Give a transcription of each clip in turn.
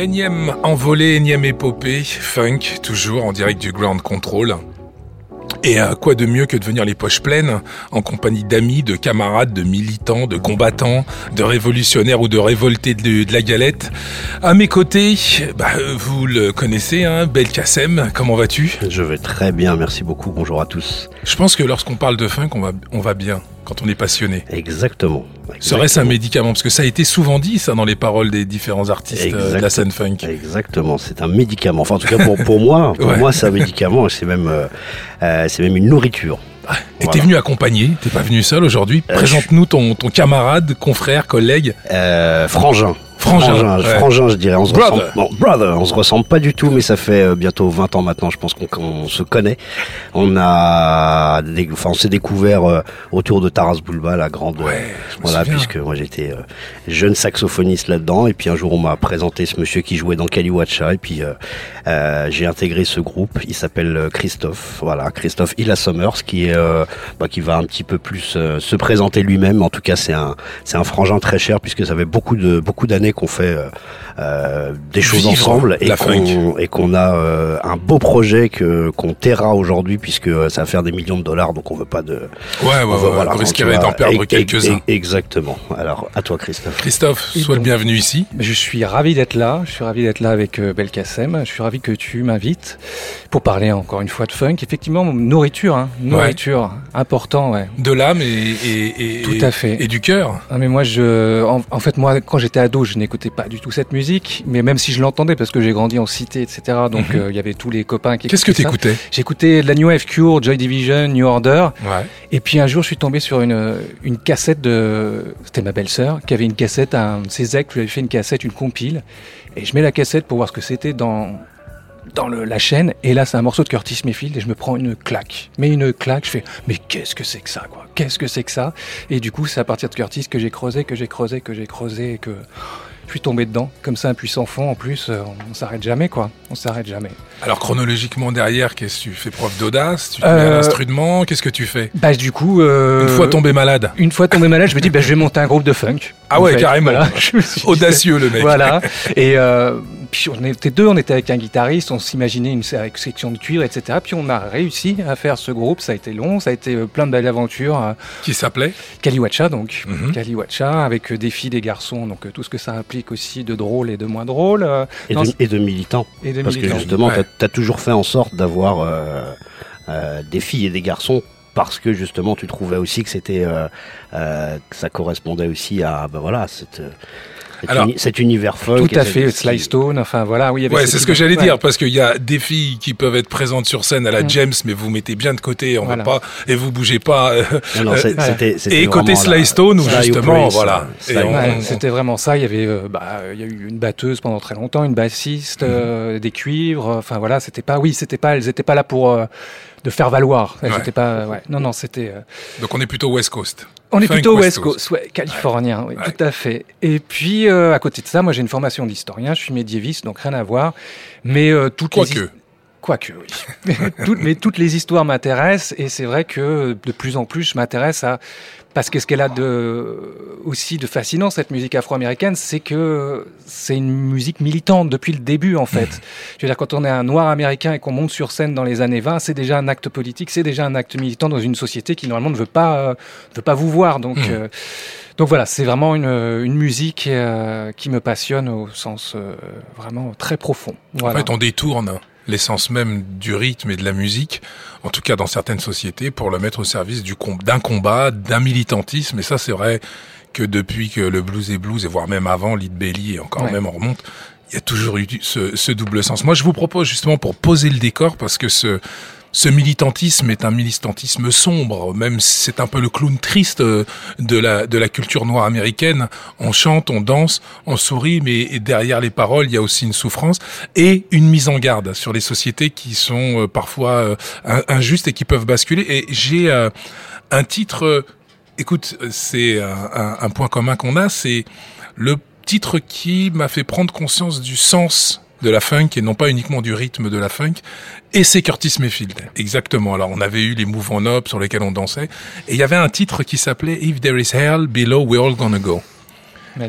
Énième envolée, énième épopée, funk, toujours en direct du Ground Control. Et euh, quoi de mieux que de venir les poches pleines, en compagnie d'amis, de camarades, de militants, de combattants, de révolutionnaires ou de révoltés de, de la galette. À mes côtés, bah, vous le connaissez, hein, Belkacem, comment vas-tu? Je vais très bien, merci beaucoup. Bonjour à tous. Je pense que lorsqu'on parle de funk, on va, on va bien quand on est passionné. Exactement. Serait-ce un médicament? Parce que ça a été souvent dit, ça, dans les paroles des différents artistes euh, de la scène funk. Exactement, c'est un médicament. Enfin, en tout cas, pour, pour moi, pour Ouais. moi, c'est un médicament. et C'est même, euh, euh, c'est même une nourriture. Et t'es Voilà. venu accompagné, t'es pas venu seul aujourd'hui. Présente-nous ton, ton camarade, confrère, collègue. Euh, frangin. Frangin, ouais. frangin, je dirais. On se Brother. ressemble, bon, brother, on se ressemble pas du tout, mais ça fait euh, bientôt 20 ans maintenant, je pense qu'on se connaît. On a, enfin, on s'est découvert euh, autour de Taras Bulba, la grande, Ouais, euh, voilà, puisque moi j'étais euh, jeune saxophoniste là-dedans, et puis un jour on m'a présenté ce monsieur qui jouait dans Kaliwacha, et puis euh, j'ai intégré ce groupe. Il s'appelle Christophe, voilà, Christophe Illa Summers, qui est, euh, bah, qui va un petit peu plus euh, se présenter lui-même. En tout cas, c'est un, c'est un frangin très cher puisque ça fait beaucoup de, beaucoup d'années qu'on fait euh, des choses Vivre ensemble et qu'on, a euh, un beau projet que qu'on taira aujourd'hui puisque euh, ça va faire des millions de dollars, donc on veut pas de, Ouais, ouais, on veut- ouais, on donc, risquerait tu d'en perdre quelques-uns. e- Exactement. Alors, à toi, Christophe. Christophe, Et sois le bienvenu ici. Je suis ravi d'être là. Je suis ravi d'être là avec euh, Belkacem. Je suis ravi que tu m'invites pour parler encore une fois de funk. Effectivement, nourriture, hein, nourriture, important, ouais. De l'âme et, et, et- Tout à fait. et du cœur. Ah, mais moi, je, en, en fait, moi, quand j'étais ado, je n'écoutais pas du tout cette musique, mais même si je l'entendais, parce que j'ai grandi en cité, etc. Donc, Mhm. euh, il y avait tous les copains qui. Qu'est-ce que t'écoutais J'écoutais de la New Wave Cure, Joy Division, New Order. Ouais. Et puis un jour, je suis tombé sur une, une cassette de. C'était ma belle-sœur qui avait une cassette, un ses ex, lui avait fait une cassette, une compile. Et je mets la cassette pour voir ce que c'était dans, dans le, la chaîne. Et là, c'est un morceau de Curtis Mayfield et je me prends une claque. Mais une claque, je fais Mais qu'est-ce que c'est que ça, quoi? Qu'est-ce que c'est que ça? Et du coup, c'est à partir de Curtis que j'ai creusé, que j'ai creusé, que j'ai creusé, et que tombé dedans. Comme ça, un puissant fond, en plus, euh, on s'arrête jamais, quoi. On s'arrête jamais. Alors chronologiquement derrière, qu'est-ce que tu fais preuve d'audace? Tu te mets à Euh, l'instrument? Qu'est-ce que tu fais? Bah, du coup. euh, Une fois tombé malade. Une fois tombé malade, je me dis, bah, je vais monter un groupe de funk. Ah ouais, fait, carrément. voilà. Je me suis Audacieux le mec. Voilà. Et euh, puis on était deux, on était avec un guitariste, on s'imaginait une section de cuivre, etc. Puis on a réussi à faire ce groupe. Ça a été long, ça a été euh, plein de belles aventures. euh, Qui s'appelait Kaliwacha donc, Mhm. Kaliwacha avec euh, des filles, des garçons, donc tout ce que ça implique aussi de drôle et de moins drôle. Et non, de, et de militants. et de Parce que militants. justement, Ouais. tu as, toujours fait en sorte d'avoir euh, euh, des filles et des garçons parce que justement tu trouvais aussi que c'était euh, euh, que ça correspondait aussi à ben voilà cette, euh, cet, Alors, uni- cet univers folk. Tout à fait, Sly Stone, enfin voilà, oui. il y avait Ouais, c'est ce que j'allais ouais. dire, parce qu'il y a des filles qui peuvent être présentes sur scène à la. James, mais vous mettez bien de côté, on Voilà. va pas, et vous bougez pas. euh, Non, non, Ouais. c'était, c'était Et côté Sly Stone, où justement, voilà. euh, Ouais, c'était vraiment ça. Il y avait, euh, bah, il y a eu une batteuse pendant très longtemps, une bassiste, euh, des cuivres. Enfin voilà, c'était pas, oui, c'était pas, elles étaient pas là pour euh, de faire valoir. Elles Ouais. étaient pas, ouais. Non, non, c'était. euh, Donc on est plutôt West Coast. On est plutôt West West Coast. Ouais, californien, oui, Ouais. tout à fait. Et puis euh, à côté de ça, moi j'ai une formation d'historien. Je suis médiéviste, donc rien à voir. Mais euh, toutes les Quoique. Oui. toutes, mais toutes les histoires m'intéressent et c'est vrai que de plus en plus je m'intéresse à parce que ce qu'elle a de aussi de fascinant cette musique afro-américaine, c'est que c'est une musique militante depuis le début en fait. Je veux dire quand on est un noir américain et qu'on monte sur scène dans les années 20, c'est déjà un acte politique, c'est déjà un acte militant dans une société qui normalement ne veut pas euh, veut pas vous voir. Donc Mhm. euh, donc voilà, c'est vraiment une, une musique euh, qui me passionne au sens euh, vraiment très profond. Voilà. En fait, on détourne l'essence même du rythme et de la musique, en tout cas dans certaines sociétés, pour le mettre au service du d'un combat, d'un militantisme. Et ça, c'est vrai que depuis que le blues est blues, et voire même avant, Lead Belly, et encore Ouais. même on remonte, il y a toujours eu ce, ce double sens. Moi, je vous propose justement pour poser le décor, parce que ce, ce militantisme est un militantisme sombre, même si c'est un peu le clown triste euh, de la, de la culture noire américaine. On chante, on danse, on sourit, mais derrière les paroles, il y a aussi une souffrance et une mise en garde sur les sociétés qui sont euh, parfois euh, injustes et qui peuvent basculer. Et j'ai un titre, écoute, c'est un, un point commun qu'on a, c'est le titre qui m'a fait prendre conscience du sens de la funk et non pas uniquement du rythme de la funk. Et c'est Curtis Mayfield, exactement. Alors on avait eu les on up sur lesquels on dansait, et il y avait un titre qui s'appelait If There Is Hell Below, We're All Gonna Go.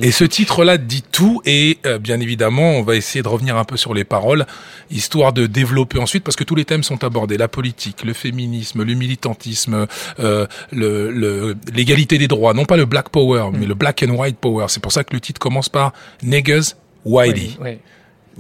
Et ce titre-là dit tout et euh, bien évidemment, on va essayer de revenir un peu sur les paroles, histoire de développer ensuite, parce que tous les thèmes sont abordés la politique, le féminisme, le militantisme, euh, l'égalité des droits, non pas le black power, mais mm. le black and white power. C'est pour ça que le titre commence par Niggas Whitey.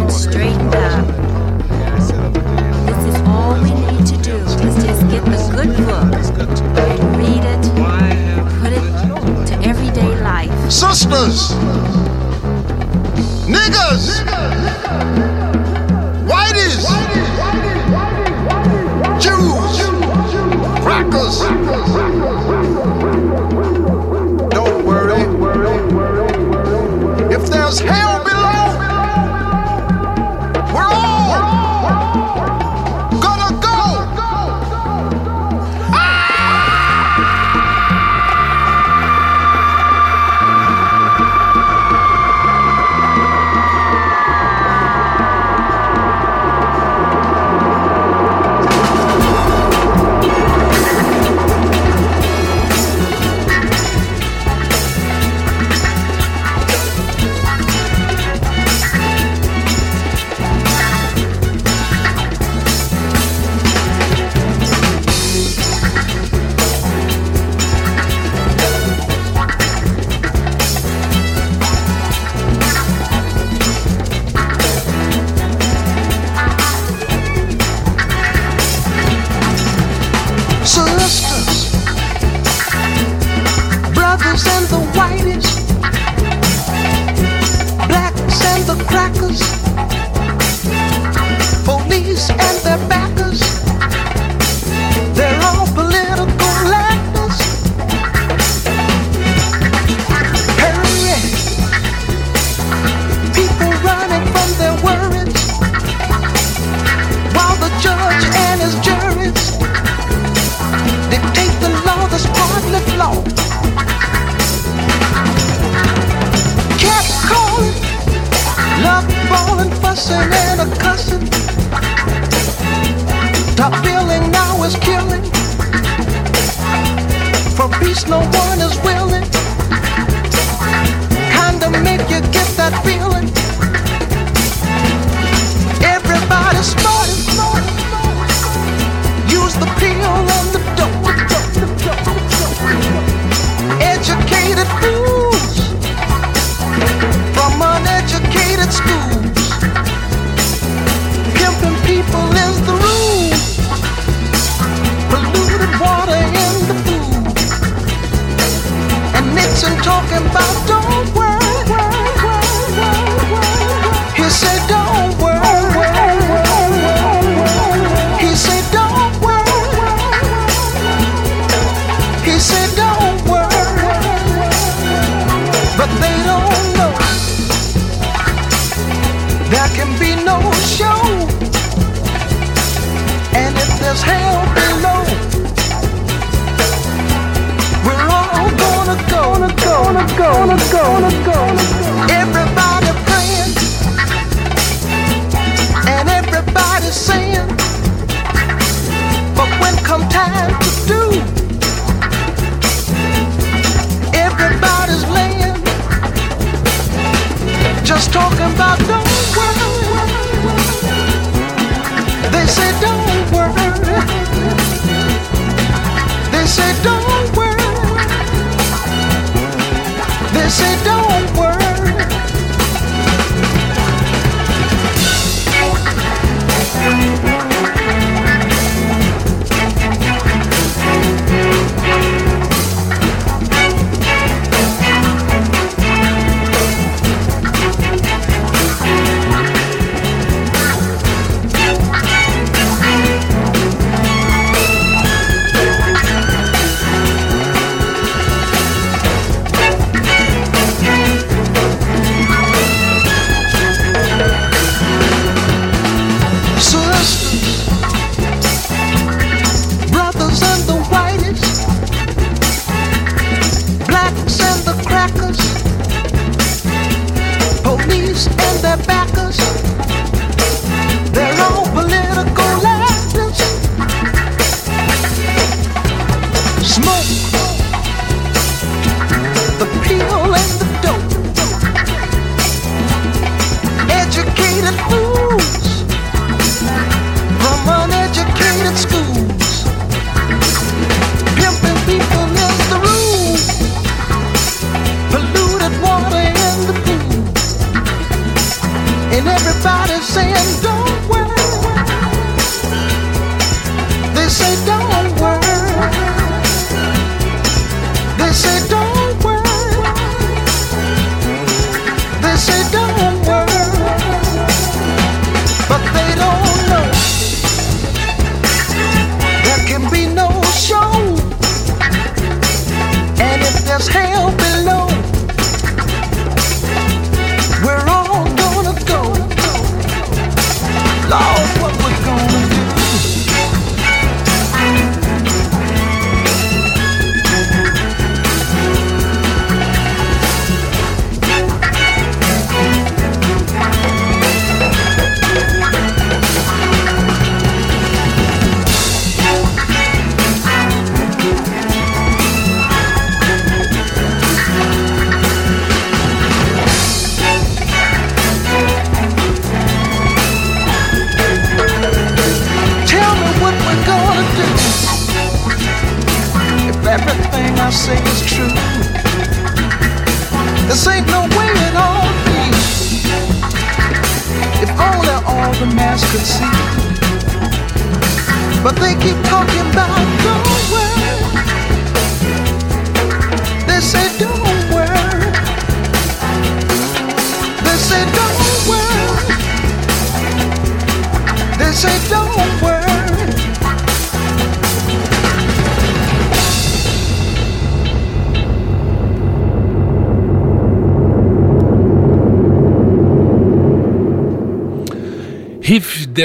and straightened up. This is all we need to do is just get the good book and read it, put it to everyday life. Sisters, whiteys, Jews, crackers.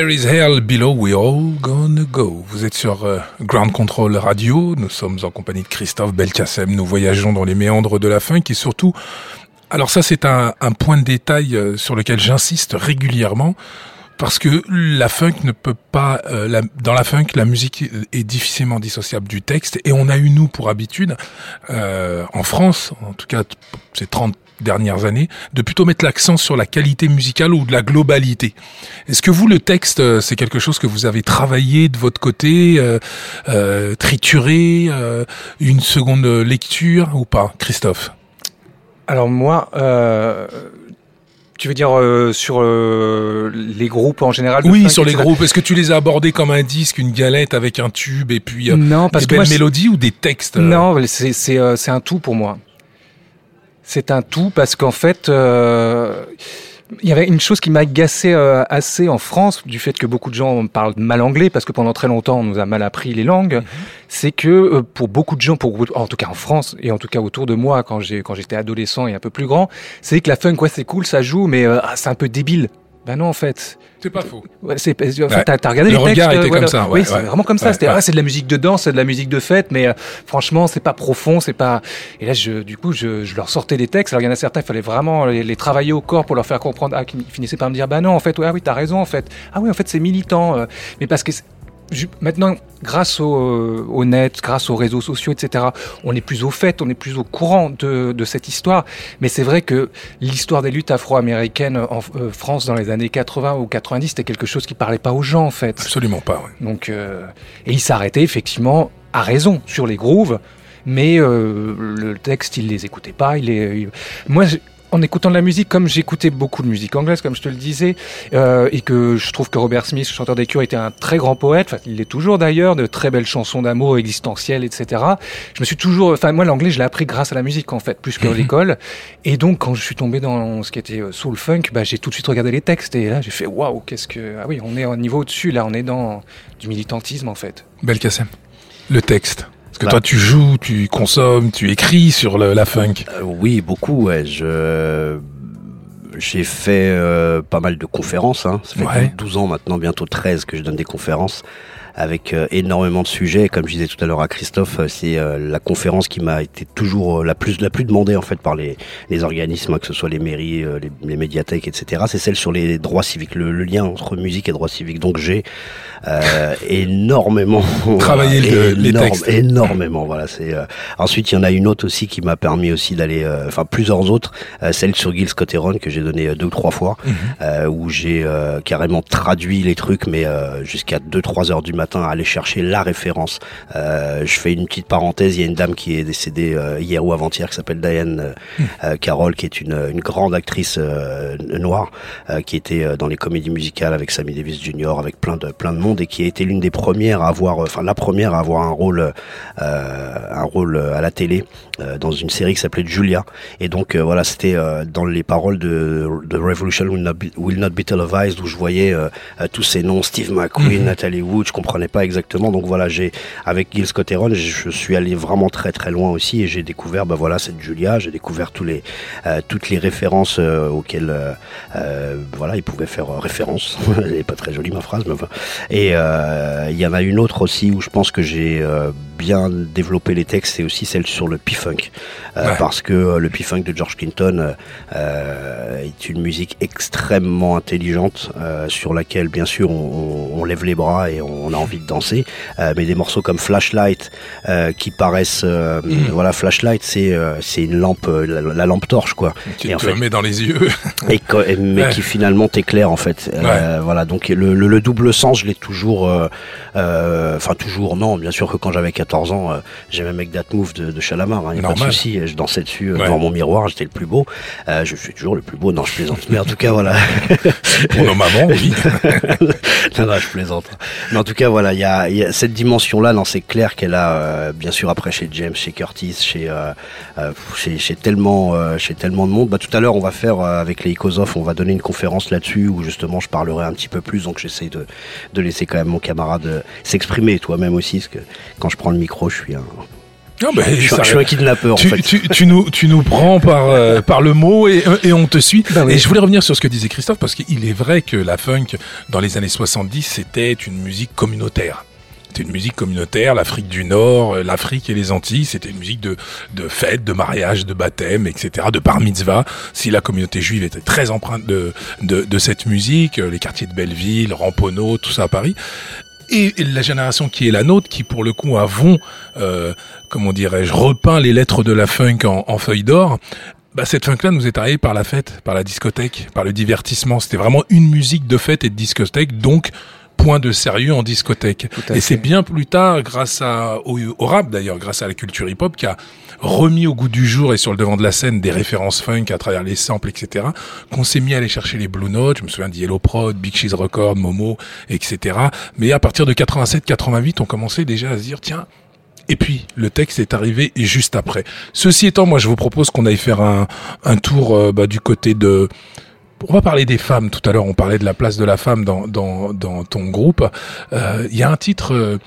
There is hell below, we're all gonna go. Vous êtes sur euh, Ground Control Radio. Nous sommes en compagnie de Christophe Belkacem. Nous voyageons dans les méandres de la funk et surtout, alors ça c'est un, point de détail euh, sur lequel j'insiste régulièrement. Parce que la funk ne peut pas, euh, dans la funk, la musique est difficilement dissociable du texte. Et on a eu, nous, pour habitude, en France, en tout cas ces 30 dernières années, de plutôt mettre l'accent sur la qualité musicale ou de la globalité. Est-ce que vous, le texte, euh, c'est quelque chose que vous avez travaillé de votre côté, euh, euh, trituré, euh, une seconde lecture ou pas, Christophe? Alors moi, tu veux dire euh, sur euh, les groupes en général Oui, sur les groupes. Est-ce que tu les as abordés comme un disque, une galette avec un tube et puis euh, Non, parce des que belles mélodies ou des textes Non, c'est un tout pour moi. C'est un tout parce qu'en fait, euh, il y avait une chose qui m'a agacé euh, assez en France du fait que beaucoup de gens parlent mal anglais parce que pendant très longtemps on nous a mal appris les langues. Mhm. C'est que euh, pour beaucoup de gens, pour en tout cas en France et en tout cas autour de moi quand j'ai quand j'étais adolescent et un peu plus grand, c'est que la funk ouais c'est cool, ça joue, mais euh, ah, c'est un peu débile. Ben non en fait. C'est pas faux. Ouais, c'est, en fait, Ouais. t'as, regardé Le les textes regard était euh, comme ça, ouais, oui, c'est vraiment comme ça. C'était, ah, c'est de la musique de danse, c'est de la musique de fête, mais euh, franchement, c'est pas profond, c'est pas. Et là, je, du coup, je, je leur sortais des textes. Alors, il y en a certains, il fallait vraiment les, les travailler au corps pour leur faire comprendre. Ah, qui finissaient par me dire, bah non, en fait, ouais, ah oui, t'as raison, en fait. Ah oui, en fait, c'est militant. euh, mais parce que Maintenant, grâce au, euh, au net, grâce aux réseaux sociaux, etc., on est plus au fait, on est plus au courant de, de cette histoire. Mais c'est vrai que l'histoire des luttes afro-américaines en euh, France dans les années 80 ou 90, c'était quelque chose qui parlait pas aux gens, en fait. Absolument pas. ouais. Donc, euh, et il s'arrêtait effectivement à raison sur les grooves. mais euh, le texte, il les écoutait pas. Il les, Moi, en écoutant de la musique, comme j'écoutais beaucoup de musique anglaise, comme je te le disais, euh, et que je trouve que Robert Smith, le chanteur des Cures, était un très grand poète, enfin, il l'est toujours d'ailleurs, de très belles chansons d'amour existentielles, etc. Je me suis toujours, enfin moi l'anglais, je l'ai appris grâce à la musique en fait, plus que à l'école. Et donc quand je suis tombé dans ce qui était euh, soul funk, bah, j'ai tout de suite regardé les textes et là j'ai fait waouh, qu'est-ce que, ah oui, on est au niveau au-dessus, là on est dans du militantisme en fait. Belkacem. Le texte. Parce que Bah. toi, tu joues, tu consommes, tu écris sur le- la funk. Euh, oui, beaucoup. Ouais. Je j'ai fait euh, pas mal de conférences. Hein. Ça fait Ouais. 12 ans maintenant, bientôt 13 que je donne des conférences avec euh, énormément de sujets. Comme je disais tout à l'heure à Christophe, euh, c'est euh, la conférence qui m'a été toujours euh, la plus la plus demandée en fait par les, les organismes, hein, que ce soit les mairies, euh, les, les médiathèques, etc. C'est celle sur les droits civiques, le, le lien entre musique et droits civiques. Donc j'ai euh, énormément Travaillé le- les textes. énormément. Voilà, c'est euh, ensuite il y en a une autre aussi qui m'a permis aussi d'aller, euh, enfin plusieurs autres, euh, celle sur Gil Scott Heron que j'ai donné deux ou trois fois, euh, où j'ai euh, carrément traduit les trucs, mais euh, jusqu'à 2-3 heures du matin à aller chercher la référence. Euh, je fais une petite parenthèse, il y a une dame qui est décédée euh, hier ou avant-hier qui s'appelle Diane euh, Mhm. euh, Carroll, qui est une, une grande actrice euh, noire, qui était dans les comédies musicales avec Sammy Davis Jr., avec plein de plein de monde, et qui a été l'une des premières à avoir, enfin la première à avoir un rôle, un rôle à la télé dans une série qui s'appelait Julia. Et donc voilà, c'était dans les paroles de, de Revolution Will Not Be, Will Not Be Televised où je voyais tous ces noms, Steve McQueen, Natalie Wood, je comprenais pas exactement. Donc voilà, j'ai avec Gil Scott Heron, je, suis allé vraiment très très loin aussi et j'ai découvert, bah voilà, cette Julia, j'ai découvert tous les euh, toutes les références euh, auxquelles euh, voilà, il pouvait faire référence. Elle est pas très jolie ma phrase, mais enfin. Et il y en a une autre aussi où je pense que j'ai bien développé les textes, c'est aussi celle sur le P-Funk. Ouais. Parce que le P-Funk de George Clinton est une musique extrêmement intelligente sur laquelle, bien sûr, on, on- on lève les bras et on a envie de danser. Euh, mais des morceaux comme Flashlight euh, qui paraissent, euh, Mhm. voilà, Flashlight, c'est euh, c'est une lampe, euh, la, la lampe torche, quoi. En te fait- mets dans les yeux. et mais Ouais. qui finalement t'éclaire en fait. Euh, voilà, donc le, le, le double sens, je l'ai toujours, euh, euh, enfin toujours non, bien sûr que quand j'avais 14 ans, euh, j'aimais Make That Move de, de Chalamar, hein, y a pas de souci, je dansais dessus Ouais. devant mon miroir, j'étais le plus beau, je suis toujours le plus beau, non je plaisante, mais en tout cas voilà. Pour nos mamans, oui. non, non, je plaisante. Mais en tout cas, voilà, il y a, y a cette dimension-là. Non, c'est clair qu'elle a, euh, bien sûr, après chez James, chez Curtis, chez, euh, euh, chez, tellement, chez tellement de monde. Bah, tout à l'heure, on va faire avec les Icosof, on va donner une conférence là-dessus où justement, je parlerai un petit peu plus. Donc, j'essaie de, de laisser quand même mon camarade s'exprimer, toi-même aussi, parce que quand je prends le micro, je suis un, Non, mais je, suis, ça- je suis un kidnappeur, tu, en fait. tu, tu nous, tu nous prends par, euh, par le mot et, et on te suit. Oui. Et je voulais revenir sur ce que disait Christophe parce qu'il est vrai que la funk dans les années 70 c'était une musique communautaire. C'était une musique communautaire, l'Afrique du Nord, euh, l'Afrique et les Antilles, c'était une musique de, de fête, de mariage, de baptême, etc., de bar mitzvah. Si la communauté juive était très empreinte de, de, de cette musique, euh, les quartiers de Belleville, Ramponneau, tout ça à Paris. Et, et la génération qui est la nôtre, qui pour le coup avons, euh, comment dirais-je, repeint les lettres de la funk en, en feuille d'or, bah, cette funk-là nous est arrivée par la fête, par la discothèque, par le divertissement. C'était vraiment une musique de fête et de discothèque, donc point de sérieux en discothèque. Et c'est bien plus tard, grâce à, au, au rap d'ailleurs, grâce à la culture hip-hop, qui a remis au goût du jour et sur le devant de la scène des références funk à travers les samples, etc., qu'on s'est mis à aller chercher les Blue Notes, je me souviens d'Yellow Prod, Big Cheese Record, Momo, etc. Mais à partir de 87-88, on commençait déjà à se dire, tiens, et puis, le texte est arrivé juste après. Ceci étant, moi, je vous propose qu'on aille faire un, un tour euh, bah, du côté de... On va parler des femmes. Tout à l'heure, on parlait de la place de la femme dans, dans, dans ton groupe. Euh, Il y a un titre...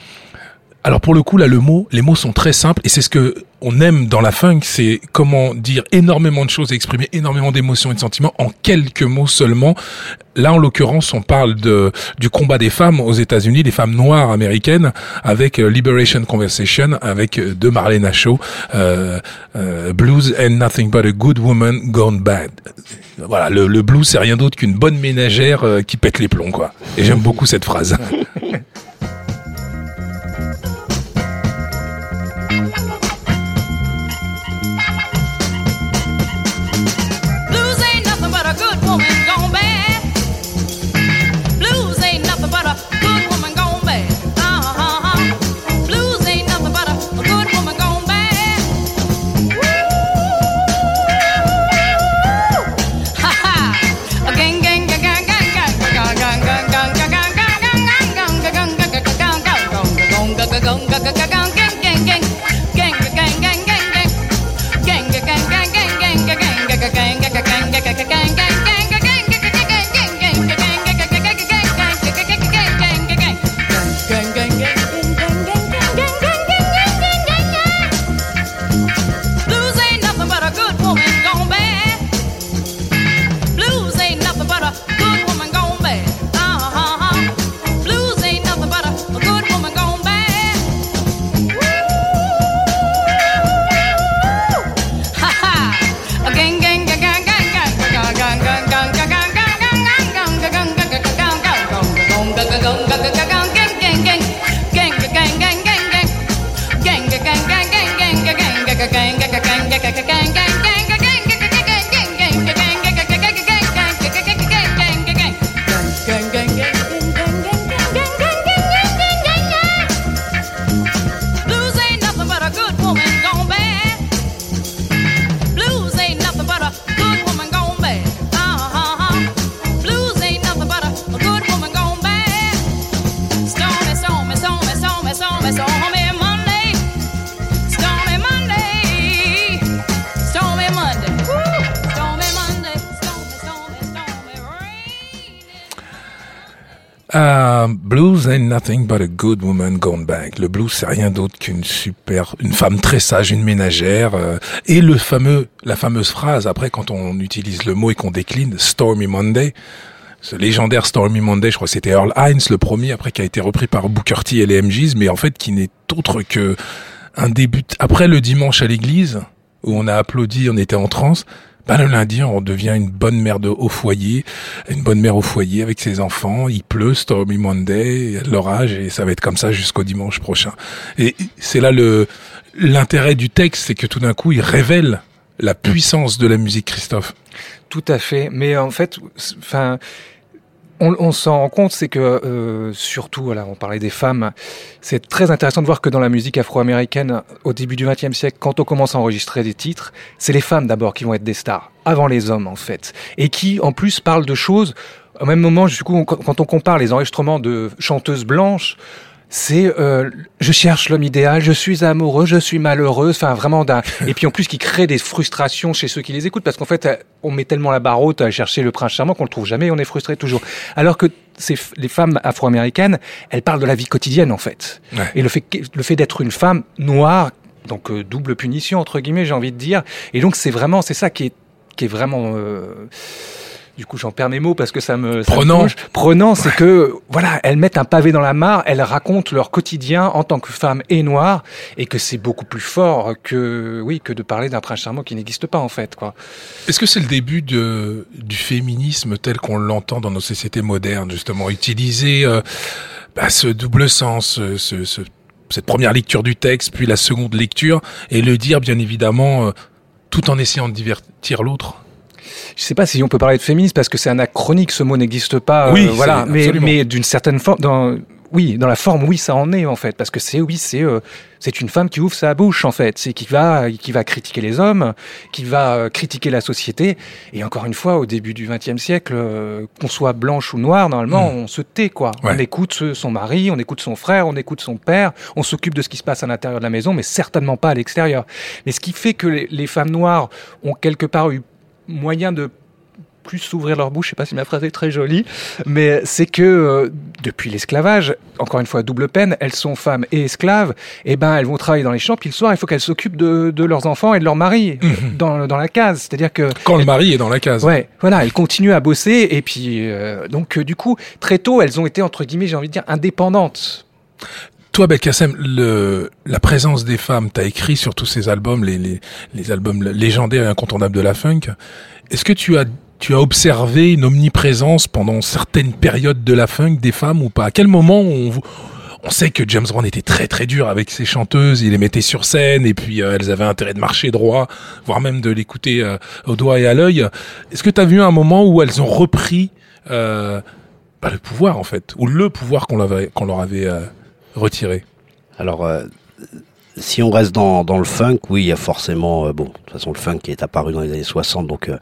alors pour le coup là le mot, les mots sont très simples et c'est ce que on aime dans la funk, c'est comment dire énormément de choses, et exprimer énormément d'émotions et de sentiments en quelques mots seulement. Là en l'occurrence, on parle de du combat des femmes aux États-Unis, des femmes noires américaines, avec euh, Liberation Conversation, avec euh, de Marlena Shaw, euh, euh, Blues and Nothing But a Good Woman Gone Bad. Voilà, le, le blues c'est rien d'autre qu'une bonne ménagère qui pète les plombs quoi. Et j'aime beaucoup cette phrase. nothing but a good woman gone back. Le blues, c'est rien d'autre qu'une super, une femme très sage, une ménagère. euh, et le fameux, la fameuse phrase, après, quand on utilise le mot et qu'on décline, Stormy Monday, ce légendaire Stormy Monday, je crois que c'était Earl Hines, le premier, après, qui a été repris par Booker T et les MGs, mais en fait, qui n'est autre que un début, après le dimanche à l'église, où on a applaudi, on était en transe, ben le lundi, on devient une bonne mère de au foyer, une bonne mère au foyer avec ses enfants. Il pleut, Stormy Monday, l'orage, et ça va être comme ça jusqu'au dimanche prochain. Et c'est là le l'intérêt du texte, c'est que tout d'un coup, il révèle la puissance de la musique, Christophe. Tout à fait. Mais en fait, enfin, on, on s'en rend compte, c'est que euh, surtout, voilà, on parlait des femmes. C'est très intéressant de voir que dans la musique afro-américaine, au début du XXe siècle, quand on commence à enregistrer des titres, c'est les femmes d'abord qui vont être des stars, avant les hommes en fait, et qui en plus parlent de choses. Au même moment, du coup, quand on compare les enregistrements de chanteuses blanches, c'est euh, je cherche l'homme idéal, je suis amoureux, je suis malheureux, enfin vraiment d'un et puis en plus qui crée des frustrations chez ceux qui les écoutent parce qu'en fait on met tellement la barre haute à chercher le prince charmant qu'on le trouve jamais et on est frustré toujours. Alors que ces les femmes afro-américaines, elles parlent de la vie quotidienne en fait. Ouais. Et le fait le fait d'être une femme noire donc euh, double punition entre guillemets, j'ai envie de dire et donc c'est vraiment c'est ça qui est qui est vraiment euh, du coup, j'en perds mes mots parce que ça me ça me Prenant. touche. Prenant, c'est que voilà, elles mettent un pavé dans la mare, elles racontent leur quotidien en tant que femme et noire, et que c'est beaucoup plus fort que oui que de parler d'un prince charmant qui n'existe pas en fait quoi. Est-ce que c'est le début de, du féminisme tel qu'on l'entend dans nos sociétés modernes, justement? Utiliser euh, bah, ce double sens, ce, ce- ce- cette première lecture du texte, puis la seconde lecture, et le dire, bien évidemment, euh, tout en essayant de divertir l'autre? Je sais pas si on peut parler de féminisme parce que c'est anachronique, ce mot n'existe pas. Oui, euh, voilà, c'est- mais d'une certaine forme, dans oui, dans la forme, oui, ça en est en fait, parce que c'est oui, c'est euh, c'est une femme qui ouvre sa bouche en fait, c'est qui va qui va critiquer les hommes, qui va euh, critiquer la société. Et encore une fois, au début du XXe siècle, euh, qu'on soit blanche ou noire, normalement, on se tait quoi. Ouais. On écoute son mari, on écoute son frère, on écoute son père, on s'occupe de ce qui se passe à l'intérieur de la maison, mais certainement pas à l'extérieur. Mais ce qui fait que les, les femmes noires ont quelque part eu moyen de plus s'ouvrir leur bouche, je sais pas si ma phrase est très jolie, mais c'est que euh, depuis l'esclavage, encore une fois double peine, elles sont femmes et esclaves, et ben elles vont travailler dans les champs, puis le soir il faut qu'elles s'occupent de, de leurs enfants et de leurs maris euh, dans, dans la case, c'est-à-dire que Quand le mari est dans la case. Ouais, voilà, elles continuent à bosser et puis euh, donc euh, du coup très tôt elles ont été entre guillemets j'ai envie de dire indépendantes. Toi, Belkacem, le, la présence des femmes, t'as écrit sur tous ces albums, les, les, les albums légendaires et incontournables de la funk. Est-ce que tu as, tu as observé une omniprésence pendant certaines périodes de la funk des femmes ou pas? À quel moment on, on sait que James Brown était très très dur avec ses chanteuses, il les mettait sur scène et puis euh, elles avaient intérêt de marcher droit, voire même de l'écouter euh, au doigt et à l'œil. Est-ce que tu as vu un moment où elles ont repris euh, bah, le pouvoir en fait, ou le pouvoir qu'on leur avait, qu'on leur avait euh, retiré Alors, euh, si on reste dans, dans le funk, oui, il y a forcément, euh, bon, de toute façon, le funk qui est apparu dans les années 60, donc euh,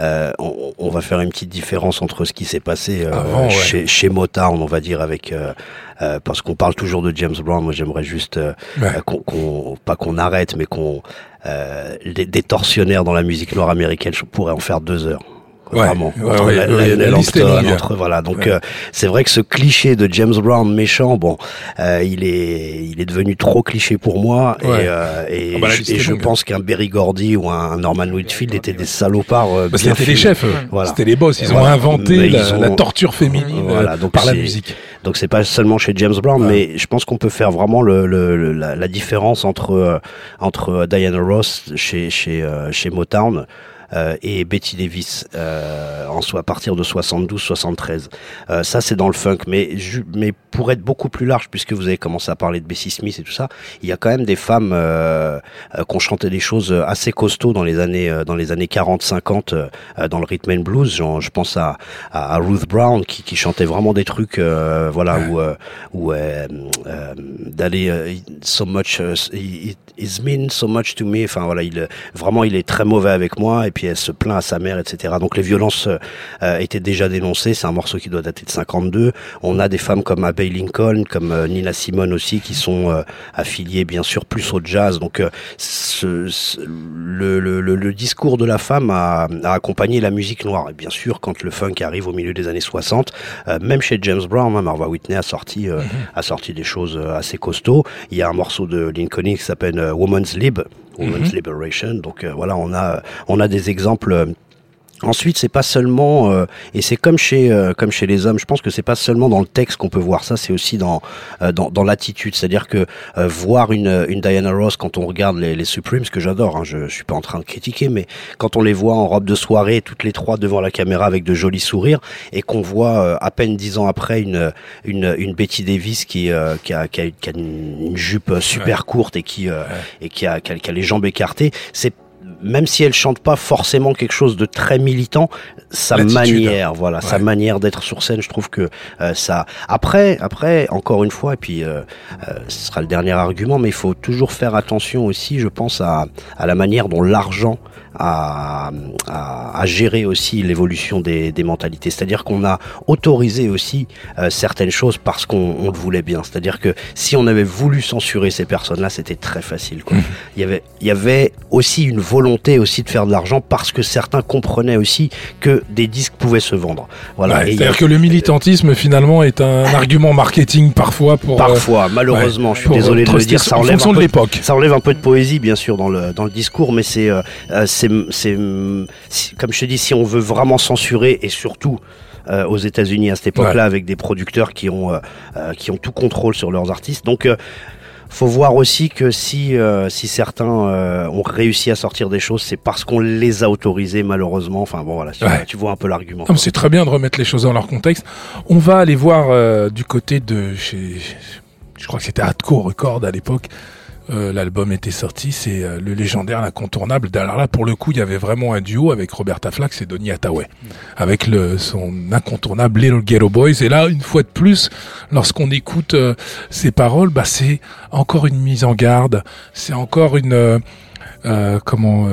euh, on, on va faire une petite différence entre ce qui s'est passé euh, Avant, ouais. chez, chez Motown, on va dire, avec, euh, euh, parce qu'on parle toujours de James Brown, moi j'aimerais juste, euh, Ouais. qu'on, qu'on- pas qu'on arrête, mais qu'on, euh, des, des tortionnaires dans la musique noire américaine, je pourrais en faire deux heures. Ouais, Vraiment, ouais, entre ouais, la- Lionel Hampton, entre voilà. Donc Ouais. euh, c'est vrai que ce cliché de James Brown méchant, bon, euh, il est il est devenu trop cliché pour moi Ouais. et, euh, et, Ah bah, je- et pense qu'un Berry Gordy ou un Norman Whitfield étaient des salopards. euh, qu'ils étaient les chefs. Voilà. C'était les boss. Ils ont Voilà. inventé la, ils ont- la torture féminine Voilà, euh, donc par la musique. Donc c'est pas seulement chez James Brown, mais je pense qu'on peut faire vraiment le, le- le- la, la différence entre euh, entre Diana Ross chez chez euh, chez Motown. Euh, et Betty Davis euh, en soit à partir de 72-73. Euh, ça c'est dans le funk, mais mais pour être beaucoup plus large, puisque vous avez commencé à parler de Bessie Smith et tout ça, il y a quand même des femmes qui ont chanté des choses assez costauds dans les années dans les années 40-50 euh, euh, dans le rhythm and blues. Genre, je pense à, à, Ruth Brown qui, qui chantait vraiment des trucs, euh, voilà, où où euh, euh, d'aller so much, it mean so much to me. Enfin voilà, il vraiment il est très mauvais avec moi et puis elle se plaint à sa mère, etc. Donc les violences euh, étaient déjà dénoncées. C'est un morceau qui doit dater de 52. On a des femmes comme Abbey Lincoln, comme euh, Nina Simone aussi, qui sont euh, affiliées bien sûr plus au jazz. Donc euh, ce ce, ce- le, le, le, le discours de la femme a, a accompagné la musique noire. Et bien sûr, quand le funk arrive au milieu des années 60, euh, même chez James Brown, hein, Marva Whitney a sorti, euh, a sorti des choses euh, assez costauds. Il y a un morceau de Lincoln qui s'appelle euh, Woman's Lib, Woman's Liberation. Donc euh, voilà, on a, on a des exemples. Ensuite, c'est pas seulement euh, et c'est comme chez euh, comme chez les hommes. Je pense que c'est pas seulement dans le texte qu'on peut voir ça, c'est aussi dans euh, dans, dans l'attitude. C'est-à-dire que euh, voir une une Diana Ross quand on regarde les, les Supremes, que j'adore, hein, je, je suis pas en train de critiquer, mais quand on les voit en robe de soirée, toutes les trois devant la caméra avec de jolis sourires, et qu'on voit euh, à peine dix ans après une une une Betty Davis qui euh, qui a qui a, qui a une, une jupe super courte et qui euh, et qui a, qui a qui a les jambes écartées, c'est même si elle chante pas forcément quelque chose de très militant, sa manière, voilà, sa manière d'être sur scène, je trouve que euh, ça. Après, après, encore une fois, et puis euh, euh, ce sera le dernier argument, mais il faut toujours faire attention aussi, je pense à, à la manière dont l'argent a, a, a géré aussi l'évolution des, des mentalités. C'est-à-dire qu'on a autorisé aussi euh, certaines choses parce qu'on on le voulait bien. C'est-à-dire que si on avait voulu censurer ces personnes-là, c'était très facile. Quoi. Il y avait, il y avait aussi une volonté aussi de faire de l'argent parce que certains comprenaient aussi que des disques pouvaient se vendre. Voilà. Ouais, a- C'est-à-dire que le militantisme finalement est un argument marketing parfois pour. euh, Parfois, malheureusement, ouais, je suis pour désolé de le dire, ça en enlève, de peu, ça enlève un peu de poésie, bien sûr, dans le, dans le discours, mais c'est, euh, euh, c'est, comme je te dis, si on veut vraiment censurer, et surtout euh, aux États-Unis à cette époque-là, avec des producteurs qui ont, euh, euh, qui ont tout contrôle sur leurs artistes, donc. faut voir aussi que si euh, si certains euh, ont réussi à sortir des choses, c'est parce qu'on les a autorisés malheureusement. Enfin bon voilà, tu, Ouais. tu vois un peu l'argument. C'est très bien de remettre les choses dans leur contexte. On va aller voir euh, du côté de chez, je crois que c'était Hardcore Record à l'époque. Euh, L'album était sorti, c'est euh, le légendaire, l'incontournable. Alors là, pour le coup, il y avait vraiment un duo avec Roberta Flack et Donny Hathaway, avec le, son incontournable Little Ghetto Boys. Et là, une fois de plus, lorsqu'on écoute euh, ces paroles, bah, c'est encore une mise en garde, c'est encore une, euh, euh, comment,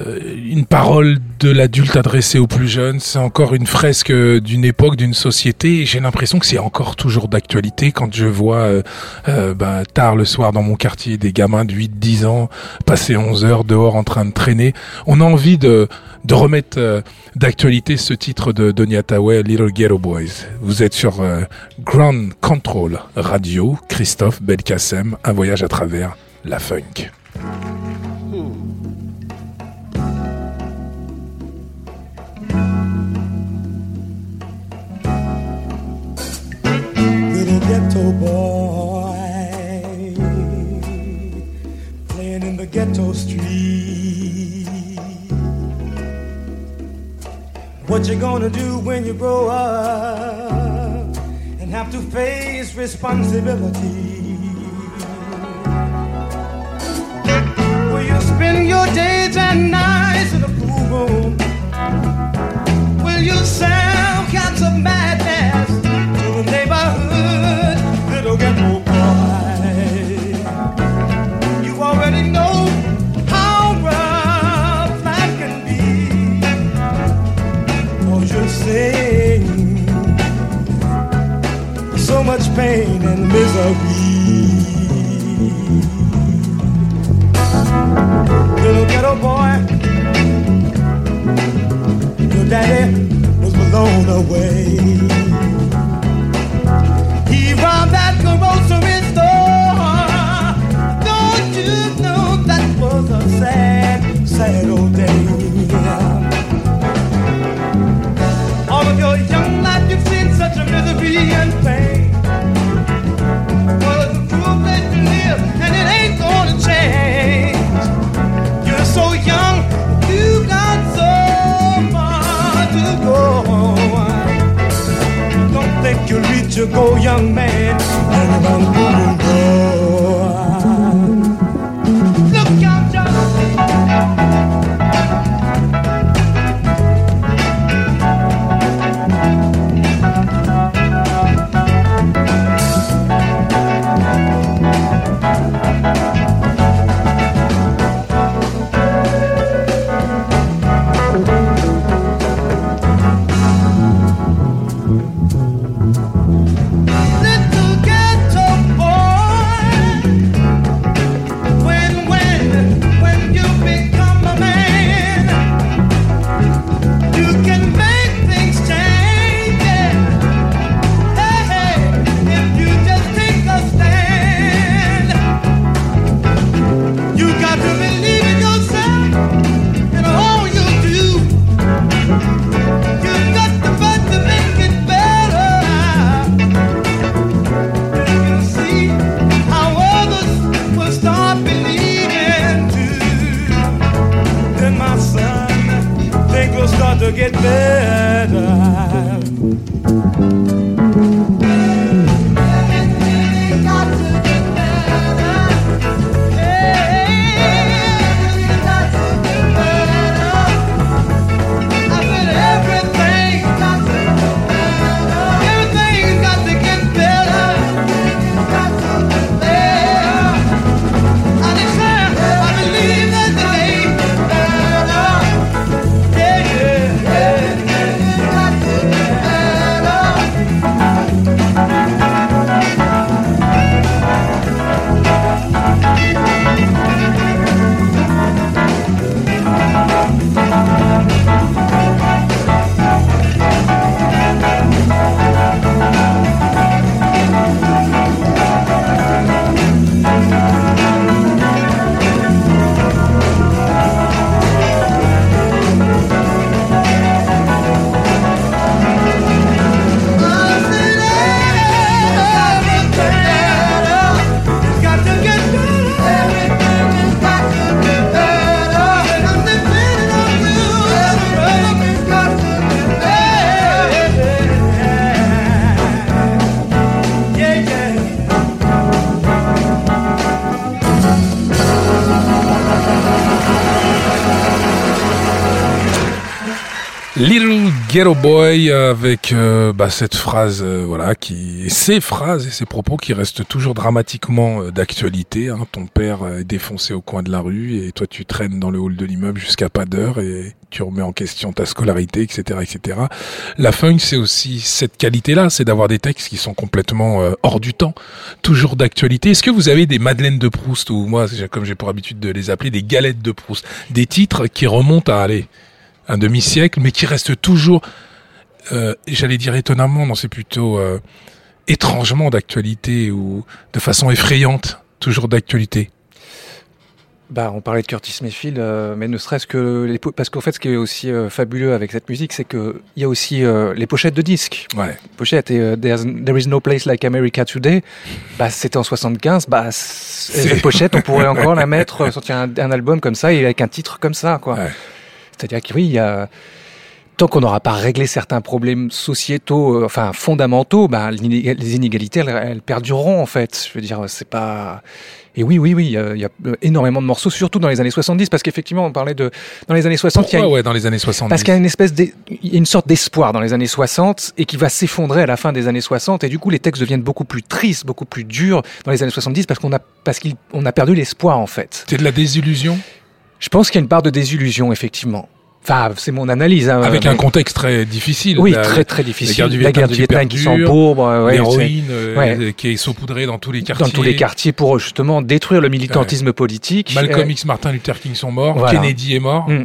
une parole de l'adulte adressée aux plus jeunes. C'est encore une fresque euh, d'une époque, d'une société. J'ai l'impression que c'est encore toujours d'actualité quand je vois euh, euh, ben, tard le soir dans mon quartier des gamins de 8-10 ans passer 11 heures dehors en train de traîner. On a envie de, de remettre euh, d'actualité ce titre de Donny Hathaway, Little Ghetto Boys. Vous êtes sur euh, Ground Control Radio, Christophe Belkacem, un voyage à travers la funk. You gonna do when you grow up and have to face responsibility? Will you spend your days and nights in a pool room? Will you sell cats of madness to the neighborhood pain and misery. Little ghetto boy your daddy was blown away. He robbed that grocery store. Don't you know that was a sad, sad old day? All of your young life you've seen such a misery and pain. go, young man. Ghetto Boy avec euh, bah, cette phrase, euh, voilà, qui, ces phrases et ces propos qui restent toujours dramatiquement euh, d'actualité. Hein. Ton père est défoncé au coin de la rue et toi tu traînes dans le hall de l'immeuble jusqu'à pas d'heure et tu remets en question ta scolarité, etc., etc. La funk, c'est aussi cette qualité-là, c'est d'avoir des textes qui sont complètement euh, hors du temps, toujours d'actualité. Est-ce que vous avez des Madeleines de Proust ou moi, comme j'ai pour habitude de les appeler, des galettes de Proust, des titres qui remontent à aller un demi-siècle, mais qui restent toujours, euh, j'allais dire étonnamment, non, c'est plutôt euh, étrangement d'actualité ou de façon effrayante, toujours d'actualité. Bah, on parlait de Curtis Mayfield, euh, mais ne serait-ce que les parce qu'en fait, ce qui est aussi euh, fabuleux avec cette musique, c'est que il y a aussi euh, les pochettes de disques. Ouais. Pochettes et There is no place like America today. Bah, c'était en 75. Bah, cette pochette, on pourrait encore la mettre, sortir un, un album comme ça et avec un titre comme ça, quoi. Ouais. C'est-à-dire que oui, il y a tant qu'on n'aura pas réglé certains problèmes sociétaux, euh, enfin fondamentaux, l'iné- les inégalités, elles, elles perdureront en fait. Je veux dire, c'est pas. Et oui, oui, oui, il y a- il y, a énormément de morceaux, surtout dans les années 70, parce qu'effectivement, on parlait de dans les années 60, il y a Pourquoi, une- ouais, dans les années 70 parce qu'il y a une espèce d'e- il y a une sorte d'espoir dans les années 60 et qui va s'effondrer à la fin des années 60 et du coup les textes deviennent beaucoup plus tristes, beaucoup plus durs dans les années 70 parce qu'on a parce qu'on a perdu l'espoir en fait. C'est de la désillusion? Je pense qu'il y a une part de désillusion effectivement. Enfin, c'est mon analyse. hein, Avec mais- un contexte très difficile. Oui, La- très très difficile. guerre du la guerre du Vietnam Vietnam qui qui perdure, s'embourbe, euh, ouais, L'héroïne c'est- euh, ouais. qui est saupoudrée dans tous les quartiers. dans tous les quartiers pour justement détruire le militantisme politique. Malcolm Euh, X, Martin Luther King sont morts, Voilà. Kennedy est mort. Mm.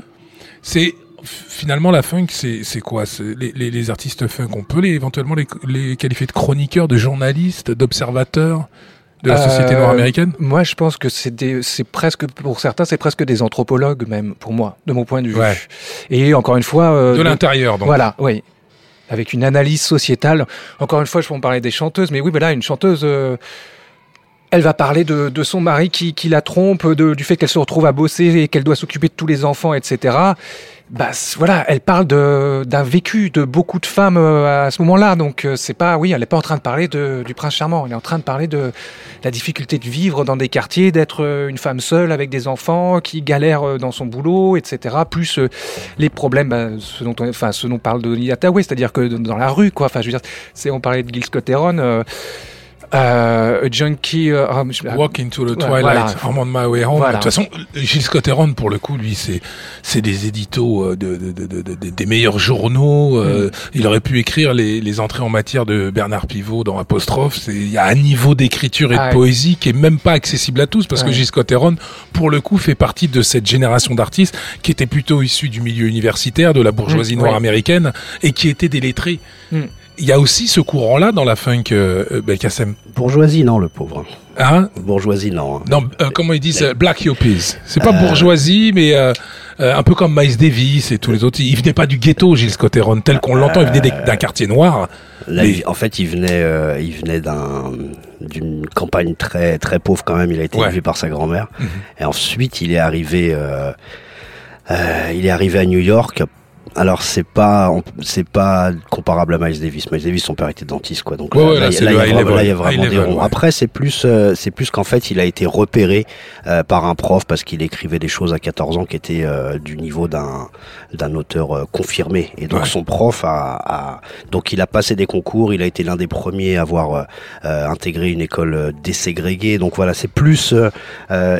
C'est finalement la funk, c'est c'est quoi? C'est les, les, les artistes funk, on peut les éventuellement les, les qualifier de chroniqueurs, de journalistes, d'observateurs? De la société Euh, noire américaine Moi, je pense que c'est presque, pour certains, c'est presque des anthropologues même, pour moi, de mon point de vue. Ouais. Et encore une fois, euh, De l'intérieur, donc. Voilà, oui. Avec une analyse sociétale. Encore une fois, je peux en parler des chanteuses, mais oui, voilà, une chanteuse. euh, elle va parler de, de son mari qui, qui la trompe, de, du fait qu'elle se retrouve à bosser et qu'elle doit s'occuper de tous les enfants, etc. Bah voilà, elle parle d'un vécu de beaucoup de femmes euh, à ce moment-là. Donc euh, c'est pas, oui, elle n'est pas en train de parler de, du prince charmant. Elle est en train de parler de la difficulté de vivre dans des quartiers, d'être euh, une femme seule avec des enfants qui galèrent euh, dans son boulot, etc. Plus les problèmes, bah, ce dont, on, enfin, ce dont parle de Hathaway, c'est-à-dire que dans la rue, quoi. Enfin, je veux dire, c'est, on parlait de Gil Scott Heron. Euh, euh, a junkie, euh, ah, je- Walk into the Twilight, voilà. I'm on my way home. Voilà. De toute façon, Gilles Scott Heron, pour le coup, lui, c'est c'est des éditos euh, de, de, de, de- de- des meilleurs journaux. Mm. euh, Il aurait pu écrire les, les entrées en matière de Bernard Pivot dans Apostrophe. C'est- Il y a un niveau d'écriture et Ah de poésie qui est même pas accessible à tous, parce que. Gilles Scott Heron, pour le coup, fait partie de cette génération d'artistes qui était plutôt issue du milieu universitaire, de la bourgeoisie Mm, noire ouais. américaine, et qui était des lettrés. Mm. Il y a aussi ce courant-là dans la funk, euh, euh, Belkacem. Bourgeoisie, non, le pauvre. Hein Bourgeoisie, non. hein. non, euh, comment ils disent Black Yuppies. C'est pas bourgeoisie, mais un peu comme Miles Davis et tous les autres. Il venait pas du ghetto, Gilles Scott Heron, tel qu'on l'entend. Il venait d'un quartier noir. Là, Mais- il- en fait, il venait, il venait d'un d'une campagne très très pauvre quand même. Il a été Ouais. élevé par sa grand-mère. Mhm. Et ensuite, il est arrivé, euh, il est arrivé à New York Alors c'est pas c'est pas comparable à Miles Davis. Miles Davis son père était dentiste quoi. Donc Ouais, là, il y a- y vraiment- y a des ronds. ouais. Après c'est plus euh, c'est plus qu'en fait il a été repéré euh, par un prof parce qu'il écrivait des choses à 14 ans qui étaient euh, du niveau d'un d'un auteur confirmé. Et donc son prof a, a donc il a passé des concours. Il a été l'un des premiers à avoir intégré une école déségrégée. Donc voilà c'est plus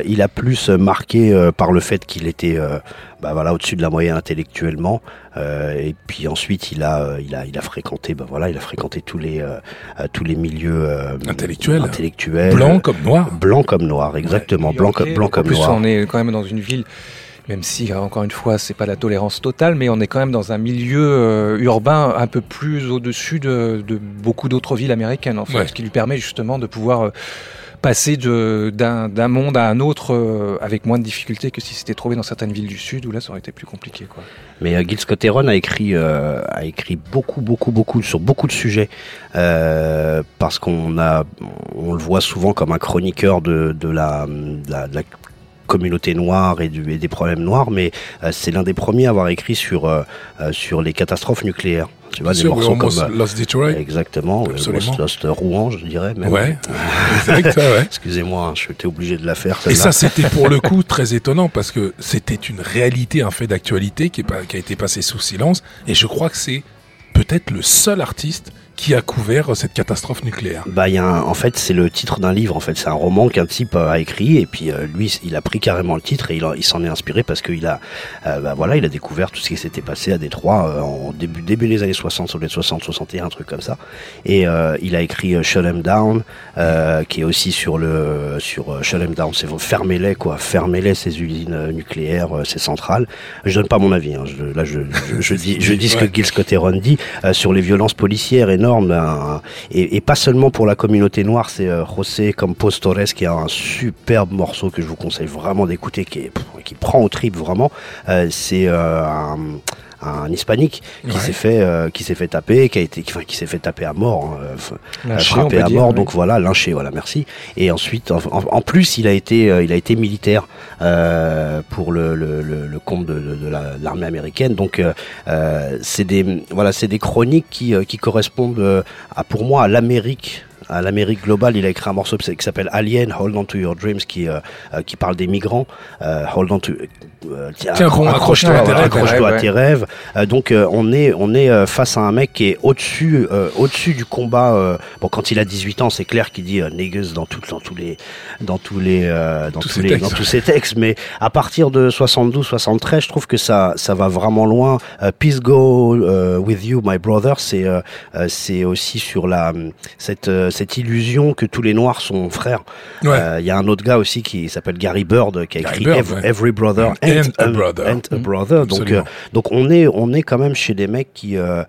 il a plus marqué par le fait qu'il était bah voilà au-dessus de la moyenne intellectuellement euh, et puis ensuite il a euh, il a il a fréquenté bah voilà il a fréquenté tous les euh, tous les milieux euh, Intellectuels. intellectuels Blanc comme noir. blanc comme noir exactement blanc comme blanc en comme plus, noir on est quand même dans une ville, même si, encore une fois, c'est pas la tolérance totale, mais on est quand même dans un milieu euh, urbain un peu plus au-dessus de, de beaucoup d'autres villes américaines, en fait, Ouais. ce qui lui permet justement de pouvoir euh, passer d'un monde à un autre euh, avec moins de difficultés que si c'était trouvé dans certaines villes du Sud, où là, ça aurait été plus compliqué. Quoi. Mais euh, Gil Scott Heron a écrit, euh, a écrit beaucoup, beaucoup, beaucoup sur beaucoup de sujets euh, parce qu'on on le voit souvent comme un chroniqueur de, de la, la, communauté noire et, des problèmes noirs, mais c'est l'un des premiers à avoir écrit sur sur les catastrophes nucléaires. Tu vois, des Sur morceaux Almost comme Lost Detroit. exactement. Lost, Lost Rouen, je dirais. Même. Ouais. Exact, ouais. Excusez-moi, hein, j'étais obligé de la faire. Et ça, c'était pour le coup très étonnant parce que c'était une réalité, un fait d'actualité qui a été passé sous silence. Et je crois que c'est peut-être le seul artiste qui a couvert cette catastrophe nucléaire? Bah, y a un- en fait, c'est le titre d'un livre. En fait, c'est un roman qu'un type euh, a écrit et puis euh, lui, il a pris carrément le titre et il, en- il s'en est inspiré parce qu'il a, euh, bah, voilà, il a découvert tout ce qui s'était passé à Détroit euh, en début début des années 60, sur les 60, 61, un truc comme ça. Et euh, il a écrit Shut 'Em Down, euh, qui est aussi sur le sur Shut 'Em Down. C'est fermez-les quoi, fermez-les ces usines nucléaires, ces centrales. Je donne pas mon avis. Hein. Je, là, je, je, je dis je dis ce que Ouais. Gil Scott Heron dit euh, sur les violences policières énormes ben, et, pas seulement pour la communauté noire c'est euh, José Campos Torres qui a un superbe morceau que je vous conseille vraiment d'écouter qui prend au trip vraiment. Euh, c'est euh, un un hispanique qui Ouais. s'est fait euh, qui s'est fait taper qui a été qui, enfin, qui s'est fait taper à mort hein, enfin, Lynché, frappé à dire, mort oui. donc voilà lynché voilà merci et ensuite en, plus il a été euh, il a été militaire euh, pour le, le, le, le compte de, de- de la- de l'armée américaine donc euh, euh, c'est des voilà c'est des chroniques qui euh, qui correspondent euh, à pour moi à l'Amérique à l'Amérique globale, il a écrit un morceau qui s'appelle Alien, Hold On To Your Dreams, qui, euh, euh, qui parle des migrants. Euh, hold on to, euh, tiens, Tiens, bon, accroche-toi à tes rêves. accroche-toi Ouais, à tes rêves. Euh, donc euh, on est on est euh, face à un mec qui est au-dessus euh, au-dessus du combat. euh, bon, quand il a 18 ans, c'est clair qu'il dit euh, niggas dans tout, dans tous les dans tous les euh, dans Tous les textes. dans tous ces textes. Mais à partir de 72, 73, je trouve que ça ça va vraiment loin. Euh, Peace go with you, my brother. C'est c'est aussi sur la cette euh, cette illusion que tous les noirs sont frères. Euh, Ouais. Il y a un autre gars aussi qui s'appelle Gary Bird qui a écrit Bird, Every, ouais. Every Brother And a brother. a brother. Donc euh, donc on est on est quand même chez des mecs qui euh,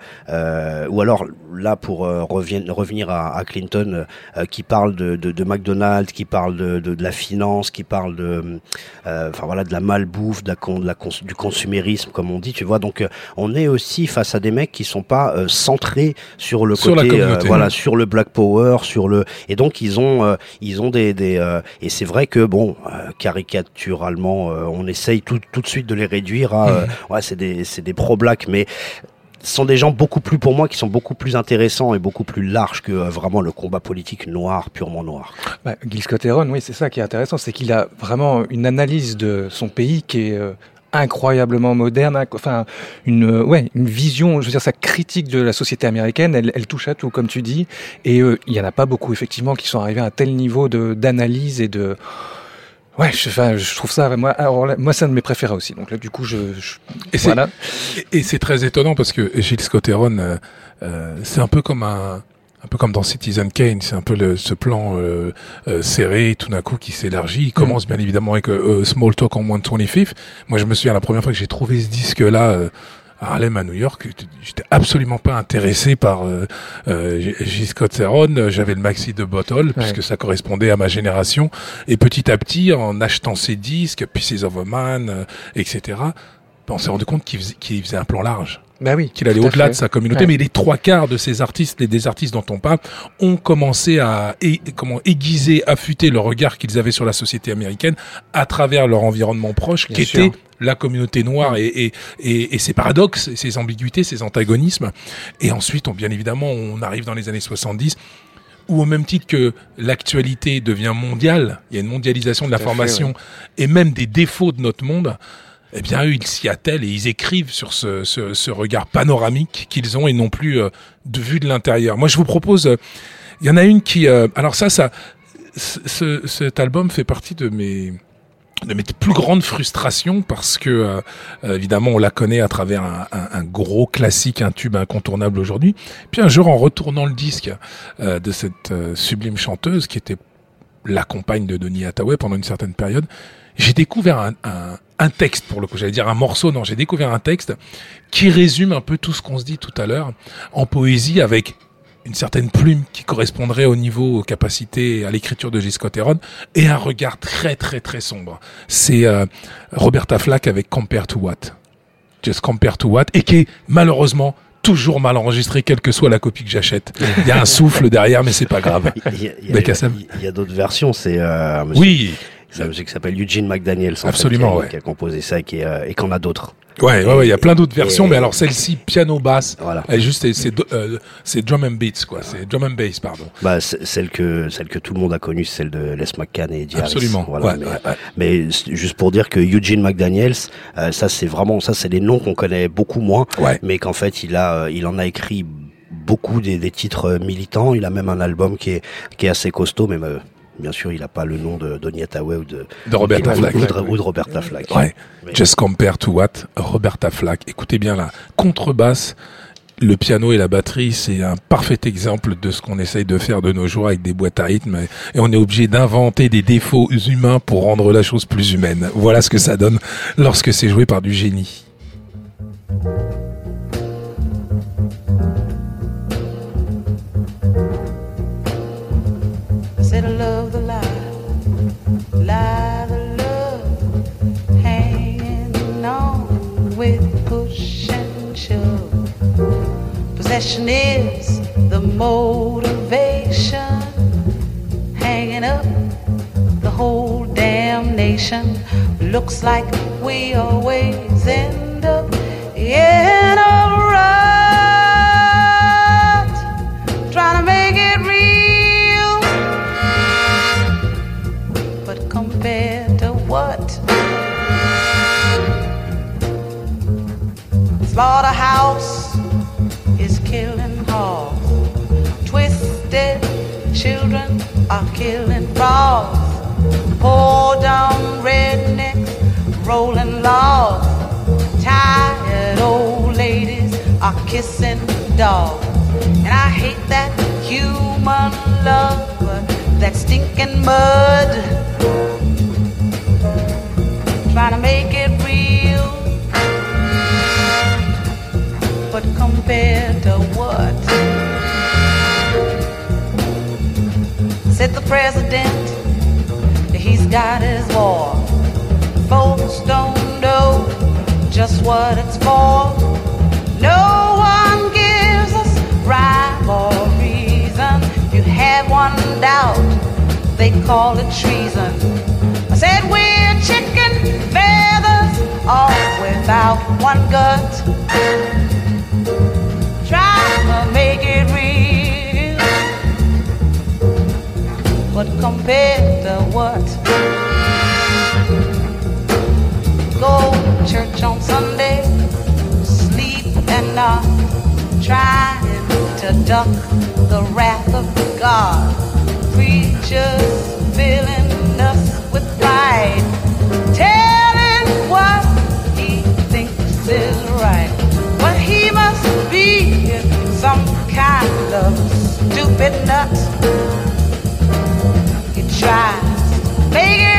ou alors là pour euh, revien- revenir à, à Clinton euh, qui parle de, de, de McDonald's, qui parle de, de, de la finance, qui parle de euh, enfin voilà de la malbouffe, de la, con- de la cons- du consumérisme comme on dit, tu vois. Donc euh, on est aussi face à des mecs qui sont pas euh, centrés sur le Sur côté voilà sur le black power, sur le et donc ils ont euh, ils ont des, des euh, et c'est vrai que bon euh, caricaturalement euh, on essaye tout, tout de suite de les réduire à euh, ouais c'est des c'est des pro black mais ce sont des gens beaucoup plus pour moi qui sont beaucoup plus intéressants et beaucoup plus larges que euh, vraiment le combat politique noir purement noir. Bah, Gil Scott oui, c'est ça qui est intéressant, c'est qu'il a vraiment une analyse de son pays qui est euh, incroyablement moderne, enfin une euh, ouais une vision, je veux dire sa critique de la société américaine, elle, elle touche à tout comme tu dis, et il y en a pas beaucoup effectivement qui sont arrivés à un tel niveau de d'analyse et de Ouais, je, enfin, je trouve ça, moi, alors moi, c'est un de mes préférés aussi. Donc là, du coup, je, je- Et voilà. et- c'est très étonnant parce que Gilles Scott euh, euh, c'est un peu comme un un peu comme dans Citizen Kane, c'est un peu le, ce plan euh, euh, serré tout d'un coup qui s'élargit. Il commence bien évidemment avec euh, euh, Small Talk en 125th. Moi, je me souviens la première fois que j'ai trouvé ce disque-là euh, à Harlem, à New York, j'étais absolument pas intéressé par euh, euh, G- Scott Heron. J'avais le maxi de Bottle puisque ça correspondait à ma génération. Et petit à petit, en achetant ces disques, Pieces of a Man, euh, etc., on s'est rendu compte qu'il faisait, qu'il faisait un plan large Bah oui. qu'il allait au-delà de sa communauté, Ouais. mais les trois quarts de ces artistes, les des artistes dont on parle, ont commencé à comment aiguiser, affûter le regard qu'ils avaient sur la société américaine à travir leur environnement proche, qui était la communauté noire et, et, et, et ses paradoxes, et ses ambiguïtés, ses antagonismes. Et ensuite, on, bien évidemment, on arrive dans les années 70 où au même titre que l'actualité devient mondiale, il y a une mondialisation de fait, l'information et même des défauts de notre monde, eh bien eux, ils s'y attellent et ils écrivent sur ce, ce, ce regard panoramique qu'ils ont et non plus euh, de vue de l'intérieur. Moi, je vous propose, euh, il y en a une qui, euh, alors ça, ça, ce, cet album fait partie de mes de mes plus grandes frustrations parce que euh, euh, évidemment on la connaît à travers un, un- un gros classique, un tube incontournable aujourd'hui. Puis un jour en retournant le disque de cette sublime chanteuse qui était la compagne de Denis Hathaway pendant une certaine période, j'ai découvert un, un, un texte pour le coup, j'allais dire un morceau, non, j'ai découvert un texte qui résume un peu tout ce qu'on se dit tout à l'heure en poésie avec une certaine plume qui correspondrait au niveau, aux capacités à l'écriture de J. Scott Heron et un regard très très très sombre. C'est euh, Roberta Flack avec Compare to What? Just Compare to What? Et qui est malheureusement toujours mal enregistré, quelle que soit la copie que j'achète. Il y a un souffle derrière, mais c'est pas grave. Il y a, d'autres versions. C'est euh, Oui, c'est un monsieur qui s'appelle Eugene McDaniels. en fait, Absolument, qui a, ouais. qui a composé ça et qui est, euh, et qu'on a d'autres. ouais, ouais, ouais, il y a plein d'autres versions, Et- mais alors celle-ci, piano basse, Voilà. elle est juste, c'est- c'est euh, c'est drum and beats, quoi. C'est drum and bass, pardon. Bah, celle que celle que tout le monde a connue, celle de Les McCann et Eddie. Absolument. Voilà, Ouais, mais, ouais, juste pour dire que Eugene McDaniels, euh, ça c'est vraiment ça, c'est des noms qu'on connaît beaucoup moins, Ouais. mais qu'en fait il a euh, il en a écrit beaucoup des, des titres euh, militants. Il a même un album qui est qui est assez costaud, mais euh, bien sûr il a pas le nom de Donny Hathaway ou de De Roberta ou- Flack. ou de, ou de Roberta Flack. Ouais. Mais- Just compare to what? Roberta Flack. Écoutez bien la contrebasse, le piano et la batterie, c'est un parfait exemple de ce qu'on essaye de faire de nos jours avec des boîtes à rythme. Et on est obligé d'inventer des défauts humains pour rendre la chose plus humaine. Voilà ce que ça donne lorsque c'est joué par du génie. Possession is the motivation, hanging up the whole damn nation. Looks like we always end up in a rut, trying to make it real. But compared to what? Slaughterhouse Twisted children are killing frogs. Poor dumb rednecks rolling logs. Tired old ladies are kissing dogs. And I hate that human love, that stinking mud. Trying to make it But compared to what? Said the president, he's got his war. Folks don't know just what it's for. No one gives us rhyme or reason. You have one doubt, they call it treason. I said we're chicken feathers, all without one gut. To make it real, but compared to what? Go church on Sunday, sleep and not trying to duck the wrath of God. Preachers filling us with pride, telling what he thinks is right. But he must be some kind of stupid nut. He tries to make it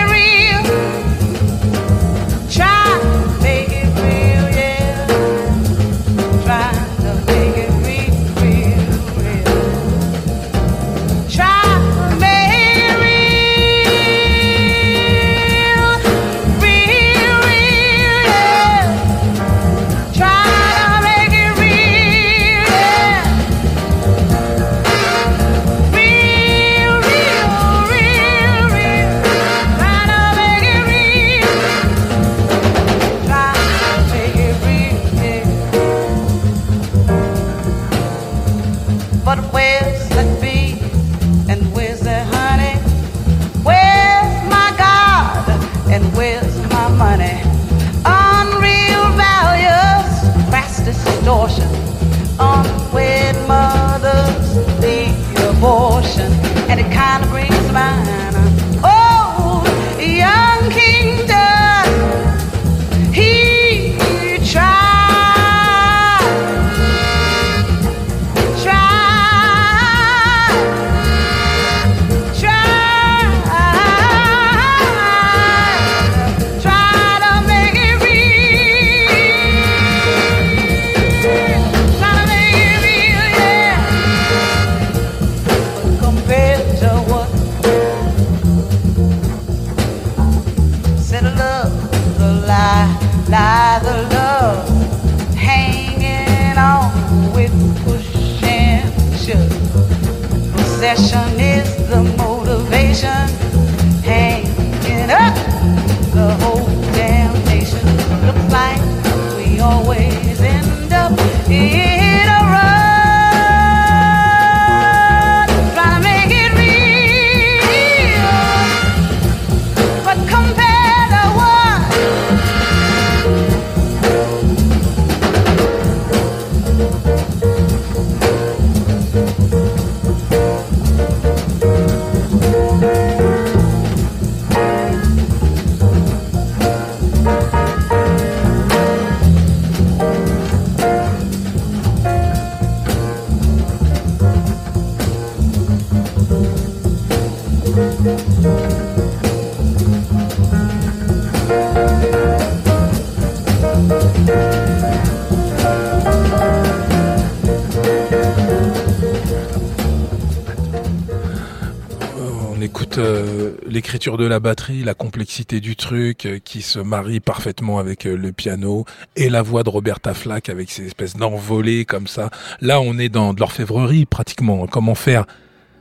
de la batterie, la complexité du truc euh, qui se marie parfaitement avec euh, le piano et la voix de Roberta Flack avec ces espèces d'envolées comme ça. Là, on est dans de l'orfèvrerie pratiquement. Comment faire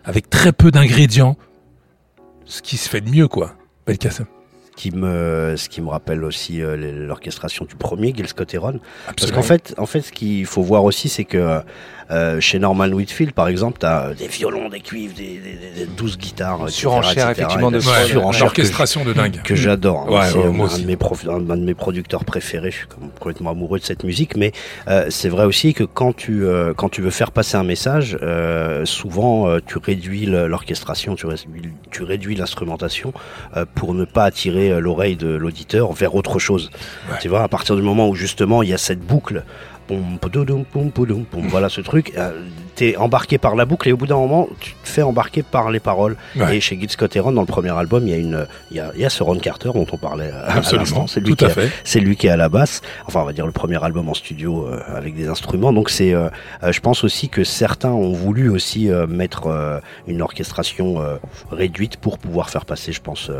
avec très peu d'ingrédients? Ce qui se fait de mieux, quoi. Qui me, ce qui me rappelle aussi euh, l'orchestration du premier, Gil Scott Heron. Parce qu'en fait, en fait, ce qu'il faut voir aussi, c'est que euh, chez Norman Whitfield, par exemple, tu as des violons, des cuivres, des, des, des 12 guitares. Surenchère, effectivement, de Ouais, surenchère l'orchestration de dingue. Que, j'adore. Ouais, c'est ouais, un, un de mes prof- un, un de mes producteurs préférés. Je suis complètement amoureux de cette musique. Mais euh, c'est vrai aussi que quand tu, euh, quand tu veux faire passer un message, euh, souvent euh, tu réduis l'orchestration, tu réduis, tu réduis l'instrumentation euh, pour ne pas attirer euh, l'oreille de l'auditeur vers autre chose. Tu vois, à partir du moment où justement il y a cette boucle, voilà ce truc, euh, t'es embarqué par la boucle et au bout d'un moment tu te fais embarquer par les paroles. Ouais. Et chez Gil Scott Heron, dans le premier album, il y a une, il y a, il y a ce Ron Carter dont on parlait euh, à Absolument, l'instant. C'est lui tout à c'est lui qui est à la basse. Enfin, on va dire le premier album en studio euh, avec des instruments. Donc c'est, euh, je pense aussi que certains ont voulu aussi euh, mettre une orchestration réduite pour pouvoir faire passer, je pense,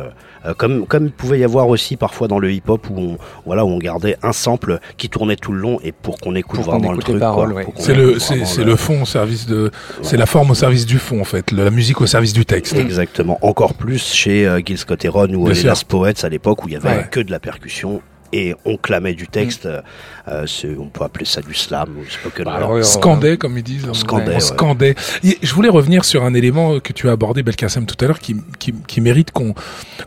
comme comme il pouvait y avoir aussi parfois dans le hip-hop où on voilà où on gardait un sample qui tournait tout le long et pour qu'on écoute Pour qu'on vraiment le écoute les truc. paroles, quoi, ouais. pour qu'on C'est le, écoute c'est, vraiment c'est le fond au service de, c'est la forme au service du fond en fait, le- la musique au service du texte. Exactement. Encore plus chez euh, Gil Scott Heron ou les. Last Poets à l'époque où il y avait Ouais. que de la percussion et on clamait du texte. euh, euh, c'est- on peut appeler ça du slam ou spoken Bah, alors, Scandait, comme ils disent. On scandait, On ouais. scandait. Et je voulais revenir sur un élément que tu as abordé, Belkacem, tout à l'heure, qui, qui, qui mérite qu'on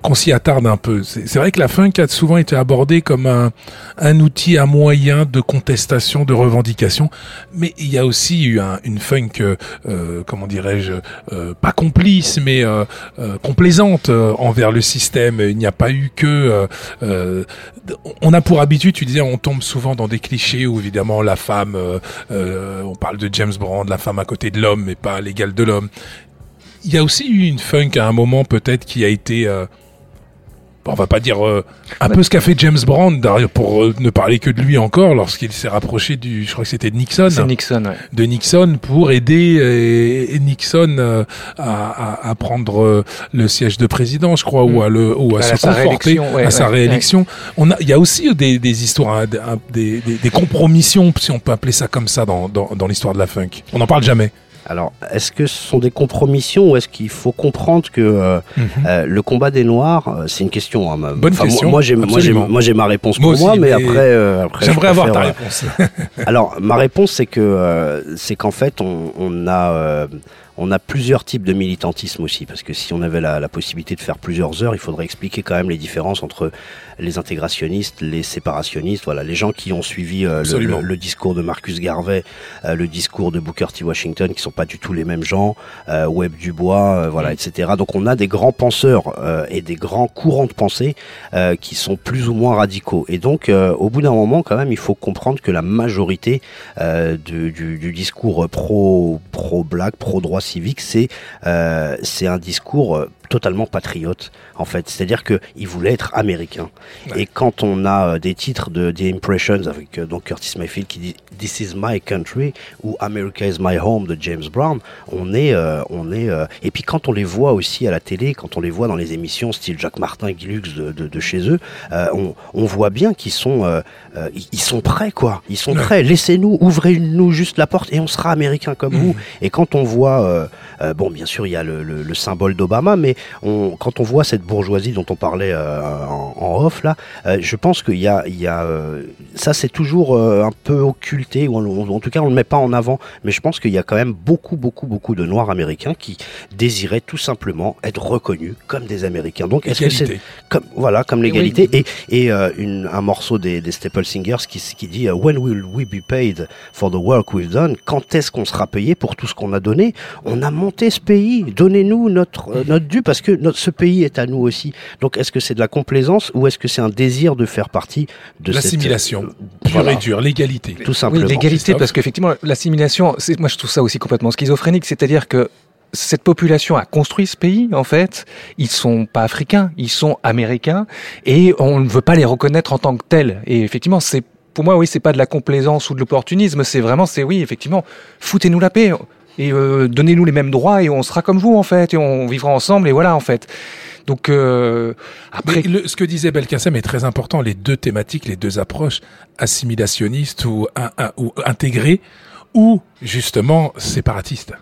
qu'on s'y attarde un peu. C'est c'est vrai que la funk a souvent été abordée comme un, un outil, un moyen de contestation, de revendication, mais il y a aussi eu un- une funk, euh, euh, comment dirais-je, euh, pas complice, mais euh, euh, complaisante euh, envers le système. Il n'y a pas eu que... on a pour habitude, tu disais, on tombe souvent dans des clichés où évidemment la femme, euh, euh, on parle de James Brand, la femme à côté de l'homme, mais pas l'égal de l'homme. Il y a aussi eu une funk à un moment peut-être qui a été, euh, bon, on va pas dire euh, un peu ce qu'a fait James Brand, pour euh, ne parler que de lui encore, lorsqu'il s'est rapproché du, je crois que c'était de Nixon C'est Nixon, ouais. de Nixon pour aider euh, Nixon euh, à, à, à prendre euh, le siège de président, je crois, ou à le ou à, À se sa conforter ouais, à sa réélection. On a, il y a aussi des, des histoires, hein, des, des, des compromissions, si on peut appeler ça comme ça, dans, dans, dans l'histoire de la funk. On n'en parle jamais. Alors, est-ce que ce sont des compromissions ou est-ce qu'il faut comprendre que euh, euh, le combat des Noirs, euh, c'est une question. hein, ma- Mhm. Bonne enfin, question, Moi, j'ai, moi, j'ai, ma réponse Moi pour moi, aussi, mais mais après, euh, après, J'aimerais avoir ta préfère, euh, réponse. Alors, ma réponse, c'est que euh, c'est qu'en fait, on, on a, euh, on a plusieurs types de militantisme aussi, parce que si on avait la, la possibilité de faire plusieurs heures, il faudrait expliquer quand même les différences entre les intégrationnistes, les séparationnistes, voilà, les gens qui ont suivi euh, le, Absolument. le- le discours de Marcus Garvey, euh, le discours de Booker T. Washington, qui sont pas du tout les mêmes gens, euh, Webb Dubois, voilà, etc. Donc on a des grands penseurs et des grands courants de pensée qui sont plus ou moins radicaux. Et donc, au bout d'un moment, quand même, il faut comprendre que la majorité du discours pro pro black, pro droit civique, c'est euh, c'est un discours euh, totalement patriote en fait. C'est-à-dire que il voulait être américain. Et quand on a euh, des titres de The Impressions avec euh, donc Curtis Mayfield qui dit This is my country ou America is my home de James Brown on est euh, on est et puis quand on les voit aussi à la télé quand on les voit dans les émissions style Jacques Martin Guy Lux de, de, de chez eux on, on voit bien qu'ils sont ils- sont prêts quoi. Ils sont Ouais. prêts. Laissez-nous ouvrez-nous juste la porte et on sera américain comme vous. Et quand on voit bon bien sûr il y a le, le, le symbole d'Obama mais on, quand on voit cette bourgeoisie dont on parlait euh, en, en off là euh, je pense qu'il y a, il y a euh, ça c'est toujours un peu occulté ou en, en tout cas on le met pas en avant. Mais je pense qu'il y a quand même beaucoup beaucoup beaucoup de noirs américains qui désiraient tout simplement être reconnus comme des américains. Donc est-ce que c'est comme voilà comme l'égalité et et une, un morceau des, des Staple Singers qui, qui dit When will we be paid for the work we've done? Quand est-ce qu'on sera payé pour tout ce qu'on a donné? On a monté ce pays. Donnez-nous notre euh, notre dû parce que notre, ce pays est à nous aussi. Donc est-ce que c'est de la complaisance ou est-ce que c'est un désir de faire partie de cette- L'assimilation, euh, pure voilà, et dure, l'égalité. tout simplement. Oui, l'égalité, parce qu'effectivement, l'assimilation, c'est- moi je trouve ça aussi complètement schizophrénique, c'est-à-dire que cette population a construit ce pays, en fait. Ils sont pas africains, ils sont américains, et on ne veut pas les reconnaître en tant que tels. Et effectivement, c'est pour moi, oui, c'est pas de la complaisance ou de l'opportunisme, c'est vraiment, c'est oui, effectivement, foutez-nous la paix et euh, donnez-nous les mêmes droits et on sera comme vous en fait et on vivra ensemble et voilà en fait. Donc euh, après, le- ce que disait Belkacem est très important, les deux thématiques, les deux approches, assimilationnistes ou, ou intégrées, ou justement séparatistes.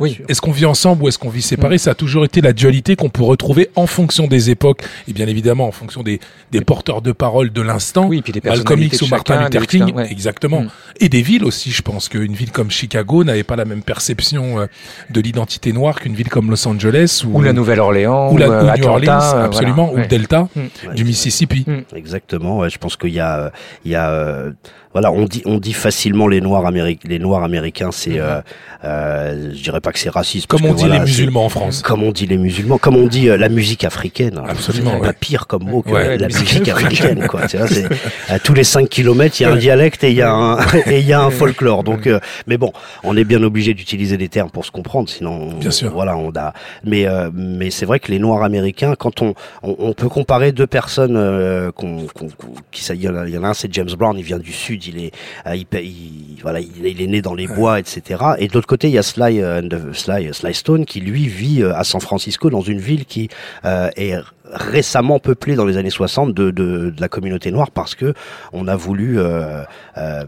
Oui, Est-ce qu'on vit ensemble ou est-ce qu'on vit séparés Ça a toujours été la dualité qu'on peut retrouver en fonction des époques et bien évidemment en fonction des, des porteurs de parole de l'instant. oui, puis des Malcolm X ou Martin chacun, Luther King, ouais. exactement. Mm. Et des villes aussi, je pense qu'une ville comme Chicago n'avait pas la même perception euh, de l'identité noire qu'une ville comme Los Angeles ou, ou la Nouvelle-Orléans, ou, la, euh, ou New Atlanta, Orleans, euh, absolument, voilà, ou ouais. le Delta Mm. du Mississippi. Mm. Exactement. ouais, je pense qu'il y a, il y a, euh, voilà, on dit, on dit facilement les noirs américains, les noirs américains, c'est, euh, euh, je dirais pas que c'est raciste. parce Comme on que dit voilà, les musulmans en France. Comme on dit les musulmans, comme on dit euh, la musique africaine. Alors, Absolument, C'est pas ouais. pire comme mot que Ouais, la, la musique musique africaine, quoi. Tu vois, c'est, à tous les 5 kilomètres, il y a un dialecte et il y a un, et il y a un folklore. Donc, euh, mais bon, on est bien obligé d'utiliser des termes pour se comprendre, sinon, Bien sûr. voilà, on a, mais, euh, mais c'est vrai que les noirs américains, quand on, on, on peut comparer deux personnes, euh, qu'on, qu'on- qu'on- qui, ça, il y en a, il y en a un, c'est James Brown, il vient du sud, il est, euh, il, voilà, il, est- il est né dans les bois, etc. Et de l'autre côté, il y a Sly, euh, Sly, Sly Stone, qui lui vit euh, à San Francisco, dans une ville qui est récemment peuplée dans les années 60 de, de, de la communauté noire parce que on a voulu euh, euh,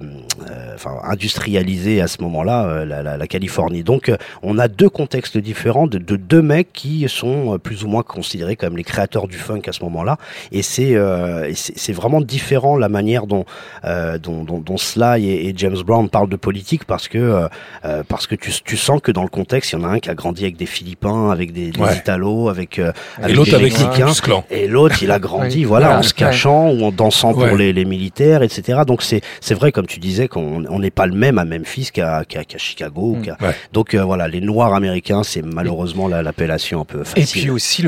euh, enfin, industrialiser à ce moment-là euh, la, la, la Californie. Donc euh, on a deux contextes différents de, de deux mecs qui sont plus ou moins considérés comme les créateurs du funk à ce moment-là et c'est euh, c'est vraiment différent la manière dont euh, dont, dont, dont Sly et, et James Brown parlent de politique parce que parce que tu, tu sens que dans le contexte il y en a un qui a grandi avec des Philippins avec des, des Ouais. Italos avec euh, Et avec l'autre des avec le Mexicains Klux Klan. et l'autre, il a grandi, Oui. voilà, Voilà, en se cachant ou en dansant Ouais. pour les, les militaires, etc. Donc c'est c'est vrai, comme tu disais, qu'on on n'est pas le même à Memphis qu'à qu'à qu'à Chicago. Mm. qu'à- Ouais. Donc euh, voilà, les Noirs américains, c'est malheureusement la- l'appellation un peu Et facile. puis aussi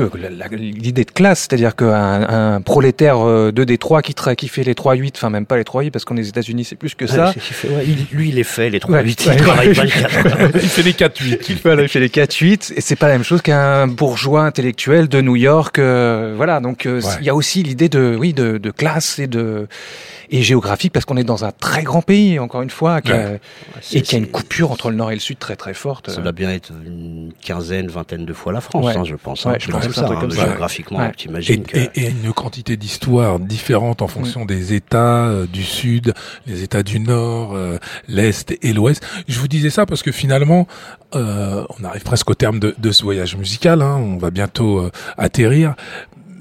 l'idée de classe, c'est-à-dire qu'un un prolétaire euh, de Détroit qui, tra- qui fait les 3-8, enfin même pas les 3-8 parce qu'aux États-Unis c'est plus que ça. Ouais, il ouais, lui, il les fait, les trois Ouais, huit, ouais. il fait des 4-8. Il fait, il fait les 4-8 et c'est pas la même chose qu'un bourgeois intellectuel de New York. euh, voilà, donc euh, Ouais. il y a aussi l'idée de oui de, de classe et de et géographique parce qu'on est dans un très grand pays encore une fois qui a- Ouais. Et qui a une coupure entre le nord et le sud très très forte. Ça doit bien être une quinzaine, vingtaine de fois la France, Ouais. hein, je pense. Ouais, hein, je pense que hein, comme ça. Géographiquement, Ouais. Et, que... et, et une quantité d'histoires différentes en fonction des États euh, du Sud, les États du Nord, euh, l'Est et l'Ouest. Je vous disais ça parce que finalement, euh, on arrive presque au terme de, de ce voyage musical. Hein, on va bientôt euh, atterrir.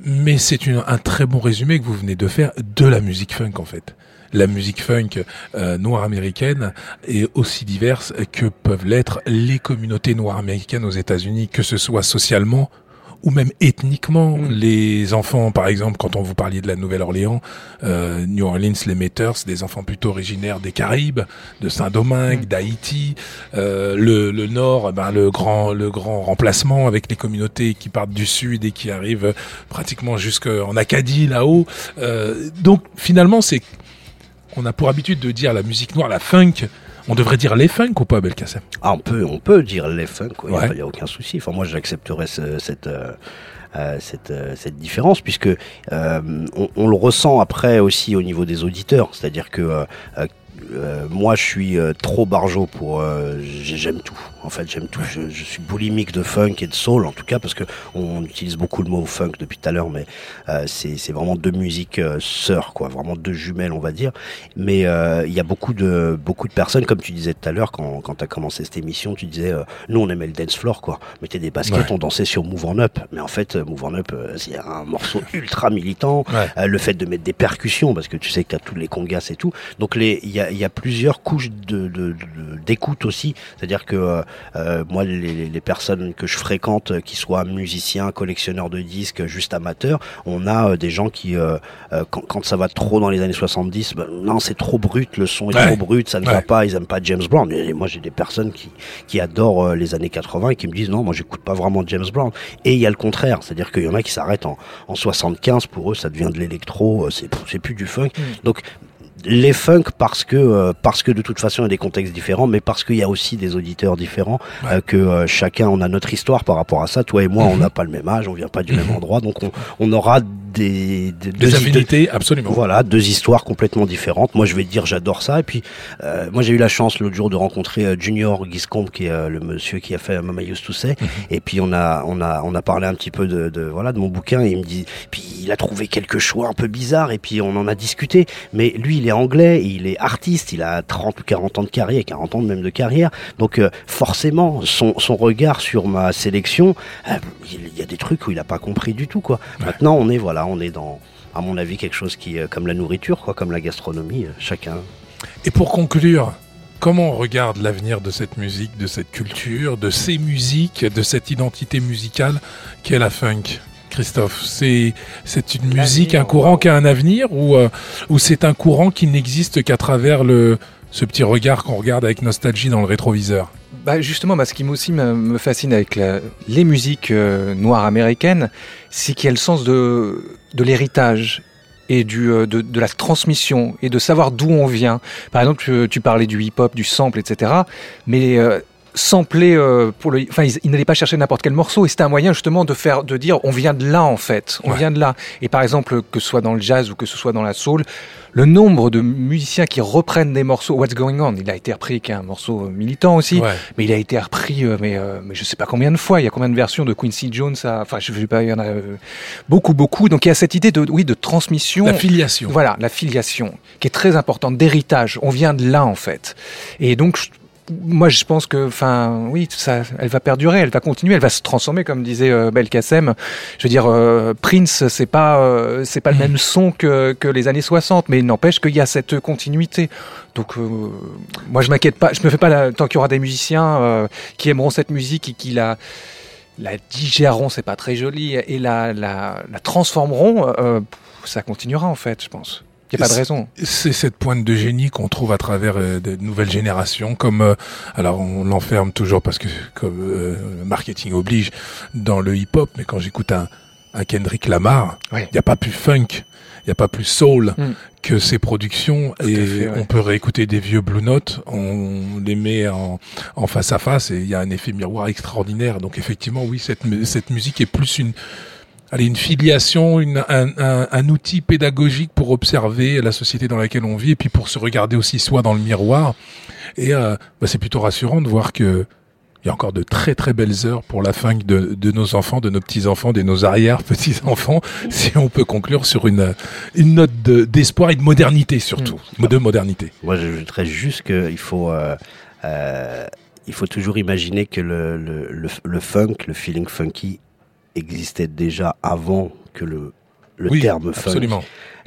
mais c'est un très bon résumé que vous venez de faire de la musique funk en fait. La musique funk euh, noire américaine est aussi diverse que peuvent l'être les communautés noires américaines aux États-Unis, que ce soit socialement ou même ethniquement. Les enfants, par exemple, quand on vous parliez de la Nouvelle-Orléans, euh, New Orleans, les Meters, des enfants plutôt originaires des Caraïbes, de Saint-Domingue, d'Haïti, euh, le, le Nord, ben, le grand le grand remplacement avec les communautés qui partent du Sud et qui arrivent pratiquement jusqu'en Acadie là-haut. Euh, donc finalement, c'est on a pour habitude de dire la musique noire, la funk. On devrait dire les funk ou pas, Belkacem? Ah, on peut, on peut dire les funk, il n'y a, y a aucun souci. Enfin, moi, j'accepterais ce- cette, euh, euh, cette, euh, cette différence, puisque euh, on, on le ressent après aussi au niveau des auditeurs. C'est-à-dire que moi, je suis trop barjot pour. j'ai- j'aime tout. En fait, j'aime tout. Je, je suis boulimique de funk et de soul, en tout cas, parce que on utilise beaucoup le mot funk depuis tout à l'heure, mais euh, c'est vraiment deux musiques euh, sœurs, quoi. Vraiment deux jumelles, on va dire. Mais euh, il y a beaucoup de beaucoup de personnes, comme tu disais tout à l'heure, quand quand t'as commencé cette émission, tu disais, euh, nous, on aimait le dance floor, quoi. Mettait des baskets, Ouais. on dansait sur Move On Up. Mais en fait, Move On Up, c'est un morceau ultra militant. Ouais. Le fait de mettre des percussions, parce que tu sais que tu as tous les congas et tout. Donc les, il y a, y a plusieurs couches de, de, de- d'écoute aussi. C'est-à-dire que moi, les, les- personnes que je fréquente, euh, qui soient musiciens, collectionneurs de disques, juste amateurs, on a euh, des gens qui, euh, euh, quand, quand ça va trop dans les années 70, ben, non, c'est trop brut, le son est Ouais. trop brut, ça ne Ouais. va pas, ils aiment pas James Brown. Et moi, j'ai des personnes qui, qui adorent euh, les années 80 et qui me disent non, moi, j'écoute pas vraiment James Brown. Et il y a le contraire, c'est-à-dire qu'il y en a qui s'arrêtent en, en 75, pour eux, ça devient de l'électro, euh, c'est plus du funk. Donc les funk parce que euh, parce que de toute façon il y a des contextes différents mais parce qu'il y a aussi des auditeurs différents euh, que euh, chacun on a notre histoire par rapport à ça toi et moi on n'a pas le même âge on vient pas du même endroit donc on, on aura des des, Des deux- affinités, absolument. voilà, deux histoires complètement différentes. Moi, je vais te dire, j'adore ça. Et puis, euh, moi, j'ai eu la chance l'autre jour de rencontrer euh, Junior Giscombe, qui est euh, le monsieur qui a fait Mama Used to Say. Et puis, on a, on a, on a parlé un petit peu de, de voilà, de mon bouquin. Et il me dit, puis il a trouvé quelques choix un peu bizarres. Et puis, on en a discuté. Mais lui, il est anglais, il est artiste, il a 30 ou 40 ans de carrière, 40 ans même de carrière. Donc, euh, forcément, son, son regard sur ma sélection, euh, il y a des trucs où il a pas compris du tout, quoi. Maintenant, on est, voilà, on est dans, à mon avis, quelque chose qui, euh, comme la nourriture, quoi, comme la gastronomie, euh, chacun. Et pour conclure, comment on regarde l'avenir de cette musique, de cette culture, de ces musiques, de cette identité musicale qu'est la funk? Christophe, c'est c'est une musique, un courant qui a un avenir ou euh, ou c'est un courant qui n'existe qu'à travers le ce petit regard qu'on regarde avec nostalgie dans le rétroviseur? Bah justement, bah, ce qui aussi me, fascine avec la- les musiques euh, noires américaines, c'est qu'il y a le sens de, de l'héritage et du, euh, de, de la transmission et de savoir d'où on vient. Par exemple, tu, tu parlais du hip-hop, du sample, etc. Mais euh, sampler euh, pour le, enfin, ils, ils n'allaient pas chercher n'importe quel morceau et c'était un moyen justement de faire, de dire, on vient de là en fait, on Ouais. vient de là. Et par exemple, que ce soit dans le jazz ou que ce soit dans la soul, le nombre de musiciens qui reprennent des morceaux, What's Going On, il a été repris, qui est un morceau euh, militant aussi, Ouais. mais il a été repris, euh, mais, euh, mais je sais pas combien de fois. Il y a combien de versions de Quincy Jones à- Enfin, je sais pas, il y en a beaucoup, beaucoup. Donc il y a cette idée de, oui, de transmission. La filiation. Voilà, la filiation, qui est très importante, d'héritage. On vient de là, en fait. Et donc, je- moi, je pense que, enfin, oui, ça, elle va perdurer, elle va continuer, elle va se transformer, comme disait euh, Belkacem. Je veux dire, euh, Prince, c'est pas, euh, c'est pas le même son que, les années 60, mais il n'empêche qu'il y a cette continuité. Donc, euh, moi, je m'inquiète pas. Je me fais pas la- tant qu'il y aura des musiciens qui aimeront cette musique et qui la la digéreront, c'est pas très joli, et la, transformeront, ça continuera en fait, je pense. Il n'y a pas de raison. C'est cette pointe de génie qu'on trouve à travers euh, de nouvelles générations, comme euh, alors on l'enferme toujours parce que comme euh, marketing oblige dans le hip-hop, mais quand j'écoute un, un Kendrick Lamar, il Ouais. n'y a pas plus funk, il n'y a pas plus soul Mm. que ses productions, et fait, ouais. on peut réécouter des vieux Blue Note, on les met en, en face à face, et il y a un effet miroir extraordinaire. Donc effectivement, oui, cette, cette musique est plus une Allez, une filiation, une, un, un, un outil pédagogique pour observer la société dans laquelle on vit et puis pour se regarder aussi soi dans le miroir. Et euh, bah, c'est plutôt rassurant de voir que il y a encore de très très belles heures pour la fin de, de nos enfants, de nos petits-enfants, de nos arrière-petits-enfants, si on peut conclure sur une, une note de- d'espoir et de modernité surtout, de modernité. Moi, j'ajouterais juste qu'il faut, euh, euh, il faut toujours imaginer que le, le, le, le funk, le feeling funky existait déjà avant que le, le Oui, terme funk. absolument.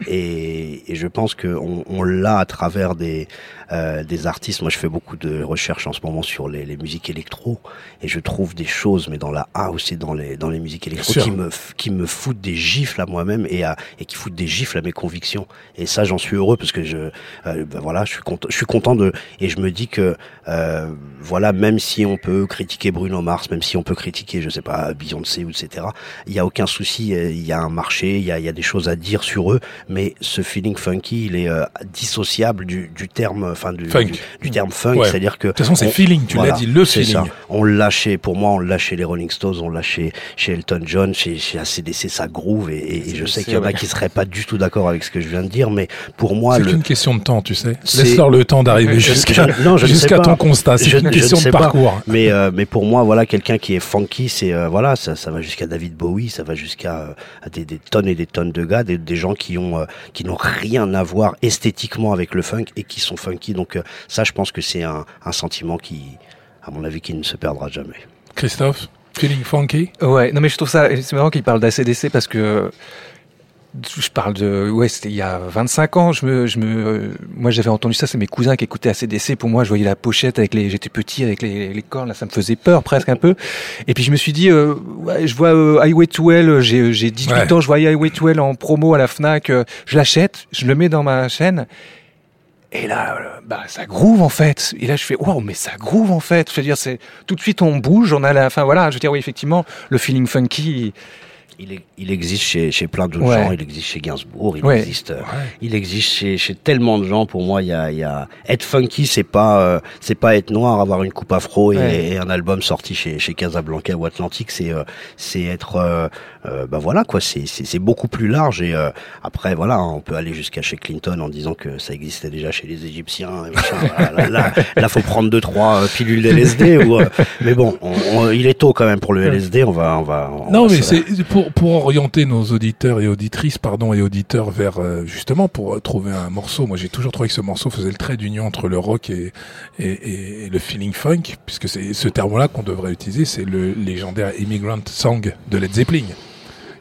Et, et je pense qu'on on, l'a à travers des, euh, des artistes. Moi, je fais beaucoup de recherches en ce moment sur les, les musiques électro, et je trouve des choses, mais dans la house et dans les dans les musiques électro, qui me qui me foutent des gifles à moi-même et à et qui foutent des gifles à mes convictions. Et ça, j'en suis heureux parce que je euh, ben voilà, je suis content, je suis content de et je me dis que euh, voilà, même si on peut critiquer Bruno Mars, même si on peut critiquer, je sais pas, Beyoncé ou etc. Il y a aucun souci, il y a un marché, il y a, il y a des choses à dire sur eux, mais ce feeling funky, il est euh, dissociable du, du terme, enfin du, Funk. du, du terme funk, Ouais. c'est-à-dire que De toute façon, c'est feeling, tu l'as dit, le feeling. ça. On l'a chez, pour moi, on l'a chez les Rolling Stones, on l'a chez, chez Elton John, chez, chez ACDC, ça groove, et, et- et je sais qu'il y en a qui seraient pas du tout d'accord avec ce que je viens de dire, mais pour moi, C'est le, qu'une question de temps, tu sais. Laisse-leur le temps d'arriver jusqu'à jusqu'à ton constat. C'est une question de parcours. Mais euh, mais pour moi, voilà, quelqu'un qui est funky, c'est euh, voilà, ça, ça va jusqu'à David Bowie, ça va jusqu'à euh, des, des tonnes et des tonnes de gars, des, des gens qui ont euh, qui n'ont rien à voir esthétiquement avec le funk et qui sont funky. Donc euh, ça, je pense que c'est un, un sentiment qui, à mon avis, qui ne se perdra jamais. Christophe, feeling funky? Ouais, non mais je trouve ça, c'est marrant qu'il parle d'ACDC parce que je parle de, ouais, c'était il y a 25 ans, je me, je me, euh, moi j'avais entendu ça, c'est mes cousins qui écoutaient ACDC, pour moi je voyais la pochette avec les, j'étais petit avec les, les cornes, là ça me faisait peur presque un peu, et puis je me suis dit, euh, ouais, je vois euh, Highway to Hell, j'ai, j'ai 18 Ouais. ans, je vois Highway to Hell en promo à la FNAC, euh, je l'achète, je le mets dans ma chaîne, et là, bah, ça groove en fait. Et là, je fais, waouh, mais ça groove en fait. Je veux dire, c'est tout de suite on bouge, on a la, enfin voilà, je veux dire, oui, effectivement, le feeling funky. Il, est- il existe chez, chez plein d'autres Ouais. gens, il existe chez Gainsbourg, il Ouais. existe, euh, il existe chez, chez tellement de gens. Pour moi, il y a, il y a être funky, c'est pas, euh, c'est pas être noir, avoir une coupe afro et, Ouais. et un album sorti chez, chez Casablanca ou Atlantique. C'est, euh, c'est être, euh, euh, bah voilà quoi, c'est, c'est, c'est beaucoup plus large. Et euh, après, voilà, on peut aller jusqu'à chez Clinton en disant que ça existait déjà chez les Égyptiens. Et machin. Voilà, là, là, là, faut prendre deux trois euh, pilules d'LSD. ou, euh, mais bon, on- on- il est tôt quand même pour le LSD. On va, on va. on Non, va mais c'est pour, pour orienter nos auditeurs et auditrices, pardon, et auditeurs vers euh, justement pour euh, trouver un morceau. Moi, j'ai toujours trouvé que ce morceau faisait le trait d'union entre le rock et, et, et- et le feeling funk, puisque c'est ce terme-là qu'on devrait utiliser. C'est le légendaire Immigrant Song de Led Zeppelin.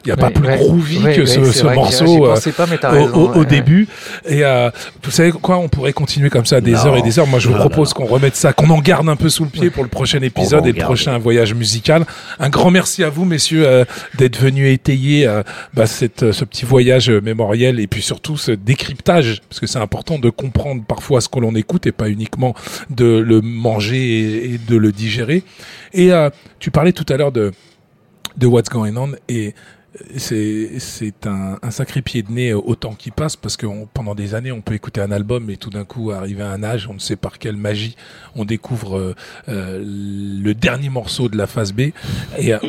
Il n'y a pas plus ouais, groovy ouais, que ouais, ce, ce morceau euh, pas, mais au, raison, au- début. Et euh, vous savez quoi, on pourrait continuer comme ça des Non. heures et des heures. Moi, je vous propose qu'on remette ça, qu'on en garde un peu sous le pied pour le prochain épisode et le prochain voyage musical. Un grand merci à vous, messieurs, euh, d'être venus étayer euh, bah, cette, euh, ce petit voyage euh, mémoriel et puis surtout ce décryptage, parce que c'est important de comprendre parfois ce que l'on écoute et pas uniquement de le manger et, et de le digérer. Et euh, tu parlais tout à l'heure de de What's Going On et c'est c'est un, un sacré pied de nez au temps qui passe parce que on- pendant des années on peut écouter un album et tout d'un coup arriver à un âge on ne sait par quelle magie on découvre euh, euh, le dernier morceau de la phase B. Et euh,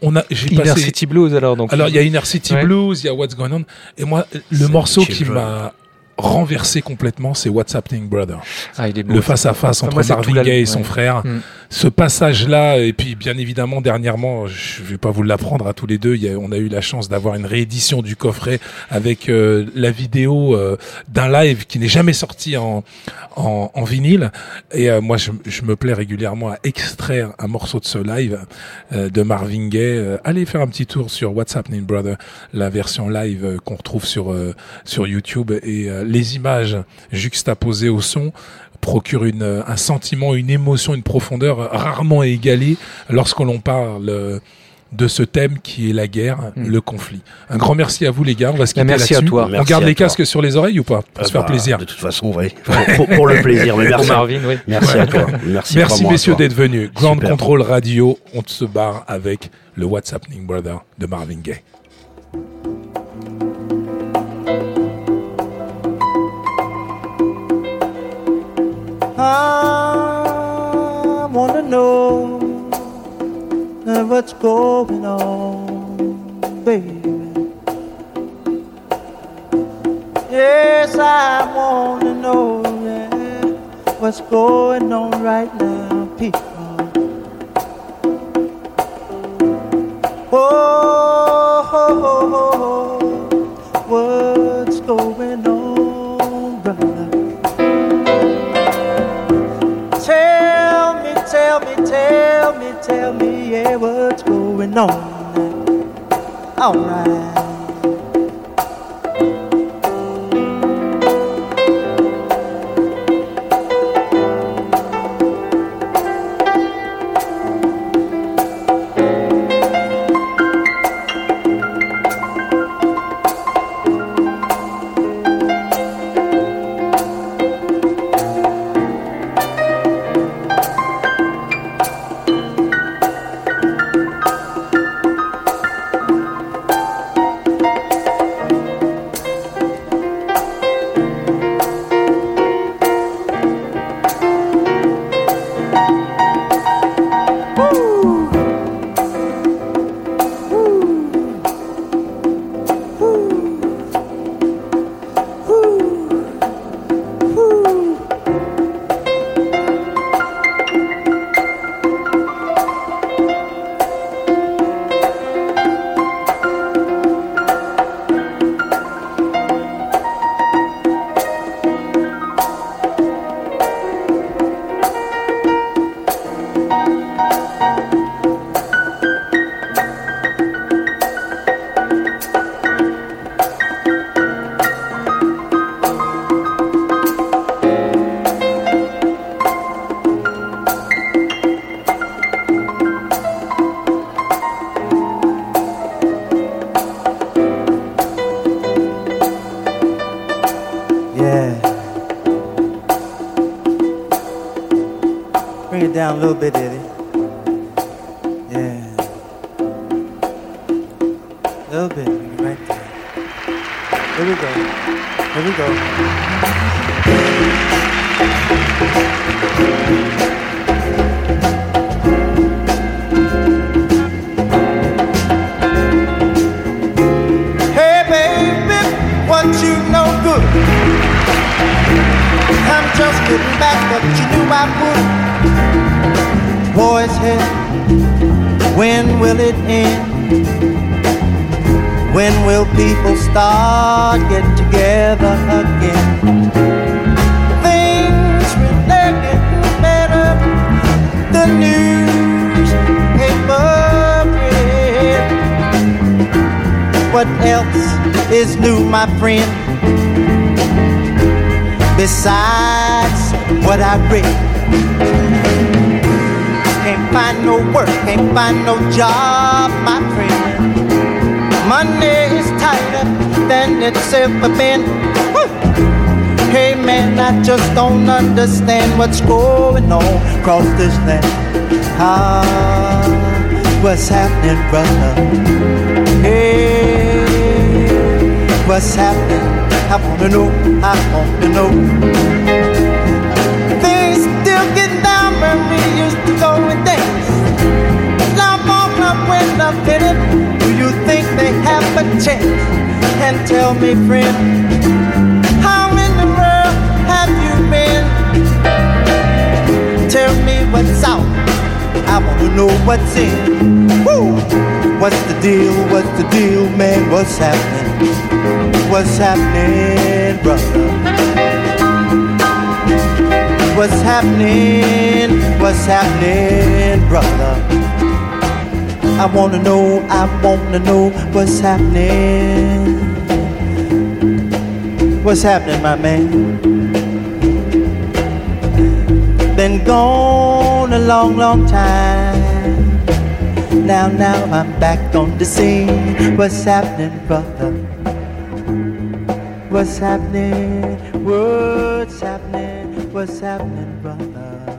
on a j'ai Inner passé City Blues alors donc. alors il y a Inner City Ouais. Blues il y a What's Going On. Et moi le morceau qui m'a renversé complètement c'est What's Happening Brother. Ah, il est beau, le face à face entre Marvin Gaye et son frère. Mm. Ce passage-là, et puis bien évidemment dernièrement, je vais pas vous l'apprendre à tous les deux, on a eu la chance d'avoir une réédition du coffret avec euh, la vidéo euh, d'un live qui n'est jamais sorti en, en, en vinyle. Et euh, moi, je, je me plais régulièrement à extraire un morceau de ce live de Marvin Gaye. Allez faire un petit tour sur What's Happening Brother, la version live qu'on retrouve sur sur YouTube et les images juxtaposées au son procure une, euh, un sentiment, une émotion, une profondeur rarement égalée lorsque l'on parle euh, de ce thème qui est la guerre, Mm. le conflit. Un grand merci à vous les gars, on va se Bah, quitter merci à là-dessus. toi. On Merci garde les toi. casques sur les oreilles ou pas Pour Ah se faire bah, plaisir. De toute façon, oui. Pour, le plaisir, mais merci. Marvin, oui. Merci à toi. Merci, Merci messieurs d'être venus. Grand Super. Control Radio, on se barre avec le What's Happening Brother de Marvin Gaye. I wanna know uh, what's going on, baby. Yes, I wanna know yeah, what's going on right now, people. Oh, oh, oh, oh, what's tell me, tell me, yeah, what's going on? All right. Besides what I read. Can't find no work, can't find no job, my friend. Money is tighter than it's ever been. Hey man, I just don't understand what's going on across this land. Ah, what's happening, brother? Hey, what's happening? I wanna know, I wanna know. Things still get down when we used to go and dance. Now walk up when I'm fitted. Do you think they have a chance? And tell me, friend, how in the world have you been? Tell me what's out. I wanna know what's in. Woo! What's the deal? What's the deal, man? What's happening? What's happening, brother? What's happening? What's happening, brother? I wanna know, I wanna know what's happening. What's happening, my man? Been gone a long, long time. Now, now I'm back on the scene. What's happening, brother? What's happening? What's happening? What's happening, brother?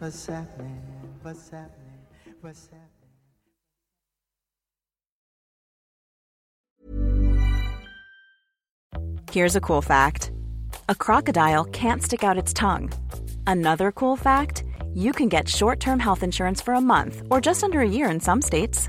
What's happening? What's happening? What's happening? Here's a cool fact a crocodile can't stick out its tongue. Another cool fact you can get short term health insurance for a month or just under a year in some states.